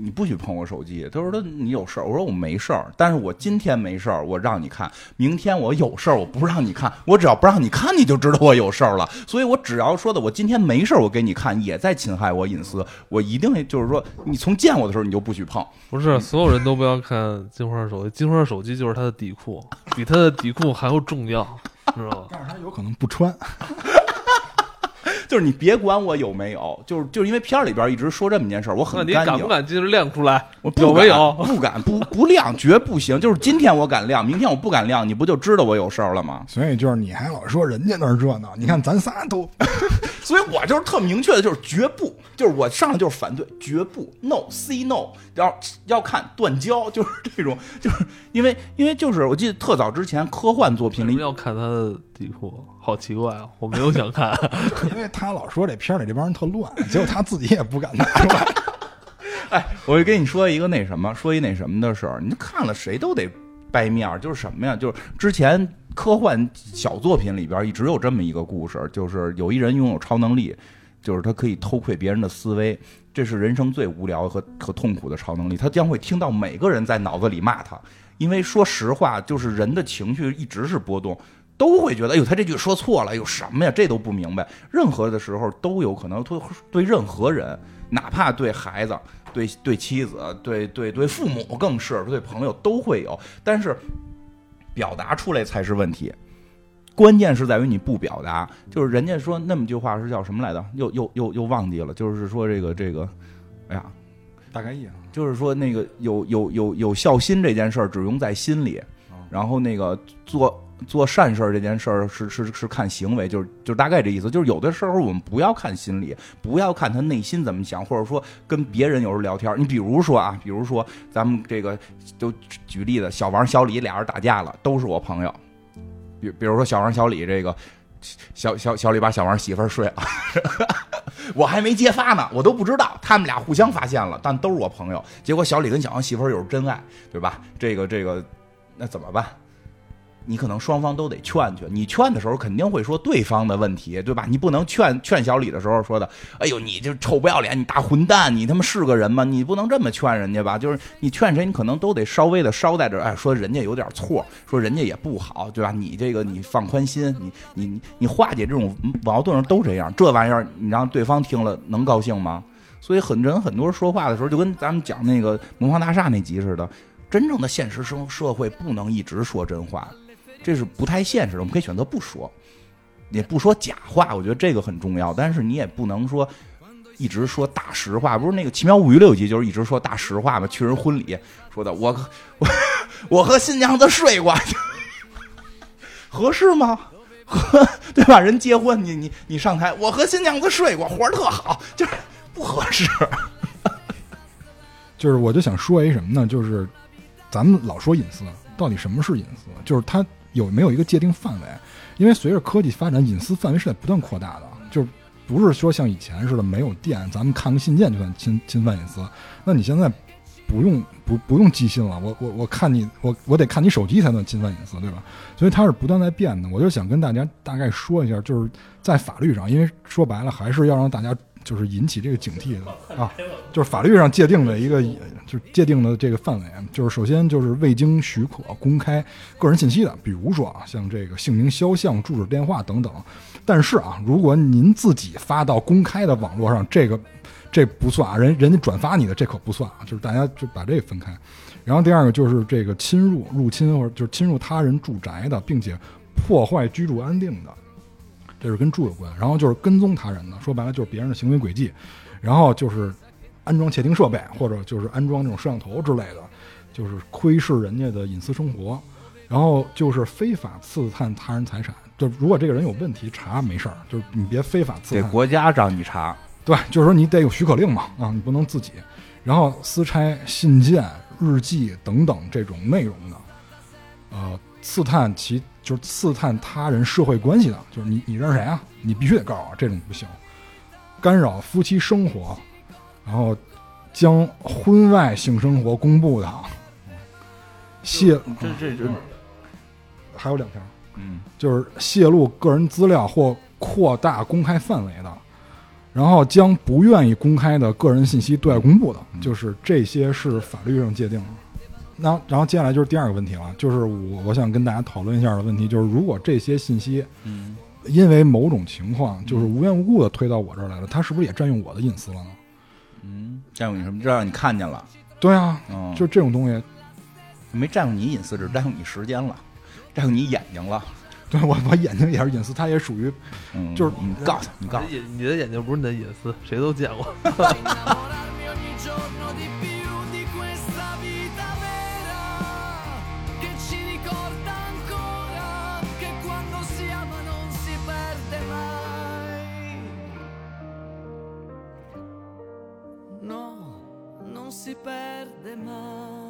你不许碰我手机。他说他你有事儿，我说我没事儿，但是我今天没事儿，我让你看。明天我有事儿，我不让你看。我只要不让你看，你就知道我有事儿了。所以我只要说的我今天没事儿，我给你看，也在侵害我隐私。我一定就是说，你从见我的时候你就不许碰。不是所有人都不要看金花手机，金花手机就是他的底裤，比他的底裤还要重要，知道吧？但是他有可能不穿。就是你别管我有没有，就是就是因为片儿里边一直说这么一件事儿，我很干净。你敢不敢今儿亮出来？我有没有？不敢，不不亮，绝不行。就是今天我敢亮，明天我不敢亮，你不就知道我有事儿了吗？所以就是你还老说人家那儿热闹，你看咱仨都 所以我就是特明确的，就是绝不，就是我上来就是反对，绝不，no，say no，然后要看断交，就是 这种，就是因为因为就是我记得特早之前科幻作品里要看他的底裤。好奇怪啊！我没有想看，因为他老说这片里这帮人特乱，结果他自己也不敢拿出来。哎，我就跟你说一个那什么，说一那什么的事儿，你看了谁都得掰面儿就是什么呀？就是之前科幻小作品里边一直有这么一个故事，就是有一人拥有超能力，就是他可以偷窥别人的思维，这是人生最无聊和和痛苦的超能力。他将会听到每个人在脑子里骂他，因为说实话，就是人的情绪一直是波动。都会觉得，哎呦，他这句说错了，有什么呀？这都不明白。任何的时候都有可能对对任何人，哪怕对孩子、对对妻子、对对对父母，更是对朋友都会有。但是表达出来才是问题，关键是在于你不表达。就是人家说那么句话是叫什么来着？又又又又忘记了。就是说这个这个，哎呀，大概意思就是说那个有有有有孝心这件事儿只用在心里，然后那个做。做善事儿这件事儿是是是看行为，就是就大概这意思。就是有的时候我们不要看心理，不要看他内心怎么想，或者说跟别人有时候聊天。你比如说啊，比如说咱们这个就举例子，小王小李俩人打架了，都是我朋友。比比如说小王小李这个小小小李把小王媳妇儿睡了，我还没揭发呢，我都不知道，他们俩互相发现了，但都是我朋友。结果小李跟小王媳妇儿又是真爱，对吧？这个这个那怎么办？你可能双方都得劝劝，你劝的时候肯定会说对方的问题，对吧？你不能劝劝小李的时候说的，哎呦，你就臭不要脸，你大混蛋，你他妈是个人吗？你不能这么劝人家吧？就是你劝谁，你可能都得稍微的捎带着，哎，说人家有点错，说人家也不好，对吧？你这个你放宽心，你你你化解这种矛盾都这样，这玩意儿你让对方听了能高兴吗？所以很人很多说话的时候，就跟咱们讲那个魔方大厦那集似的，真正的现实生社会不能一直说真话。这是不太现实的，我们可以选择不说，也不说假话，我觉得这个很重要。但是你也不能说一直说大实话，不是那个《奇妙物语》六集就是一直说大实话吗？去人婚礼说的，我我我和新娘子睡过，合适吗？和 对吧？人结婚，你你你上台，我和新娘子睡过，活儿特好，就是不合适。就是我就想说一什么呢？就是咱们老说隐私，到底什么是隐私？就是他。有没有一个界定范围？因为随着科技发展，隐私范围是在不断扩大的，就是不是说像以前似的没有电，咱们看个信件就算侵侵犯隐私。那你现在不用不不用寄信了，我我我看你我我得看你手机才能侵犯隐私，对吧？所以它是不断在变的。我就想跟大家大概说一下，就是在法律上，因为说白了还是要让大家。就是引起这个警惕的 啊，就是法律上界定的一个，就界定的这个范围，就是首先就是未经许可公开个人信息的，比如说啊，像这个姓名、肖像、住址、电话等等。但是啊，如果您自己发到公开的网络上，这个这不算啊，人人家转发你的这可不算啊，就是大家就把这个分开。然后第二个就是这个侵入、入侵或者就是侵入他人住宅的，并且破坏居住安定的。这是跟住有关，然后就是跟踪他人的，说白了就是别人的行为轨迹，然后就是安装窃听设备或者就是安装这种摄像头之类的，就是窥视人家的隐私生活，然后就是非法刺探他人财产。就如果这个人有问题查没事儿，就是你别非法刺探。国家让你查，对，就是说你得有许可令嘛，啊，你不能自己。然后私拆信件、日记等等这种内容的，呃，刺探其就是刺探他人社会关系的，就是你你认识谁啊？你必须得告诉我，这种不行。干扰夫妻生活，然后将婚外性生活公布的，泄这这这还有两条，嗯，就是泄露个人资料或扩大公开范围的。然后将不愿意公开的个人信息对外公布的，就是这些是法律上界定的。那然后接下来就是第二个问题了，就是我我想跟大家讨论一下的问题，就是如果这些信息，嗯，因为某种情况就是无缘无故的推到我这儿来了，他是不是也占用我的隐私了呢？嗯，占用你什么？就让你看见了？对啊，就这种东西，没占用你隐私，只占用你时间了，占用你眼睛了。对我，我眼睛也是隐私，它也属于，就是你告诉他，你告诉他，你的眼睛不是你的隐私，谁都见过。se perde mai.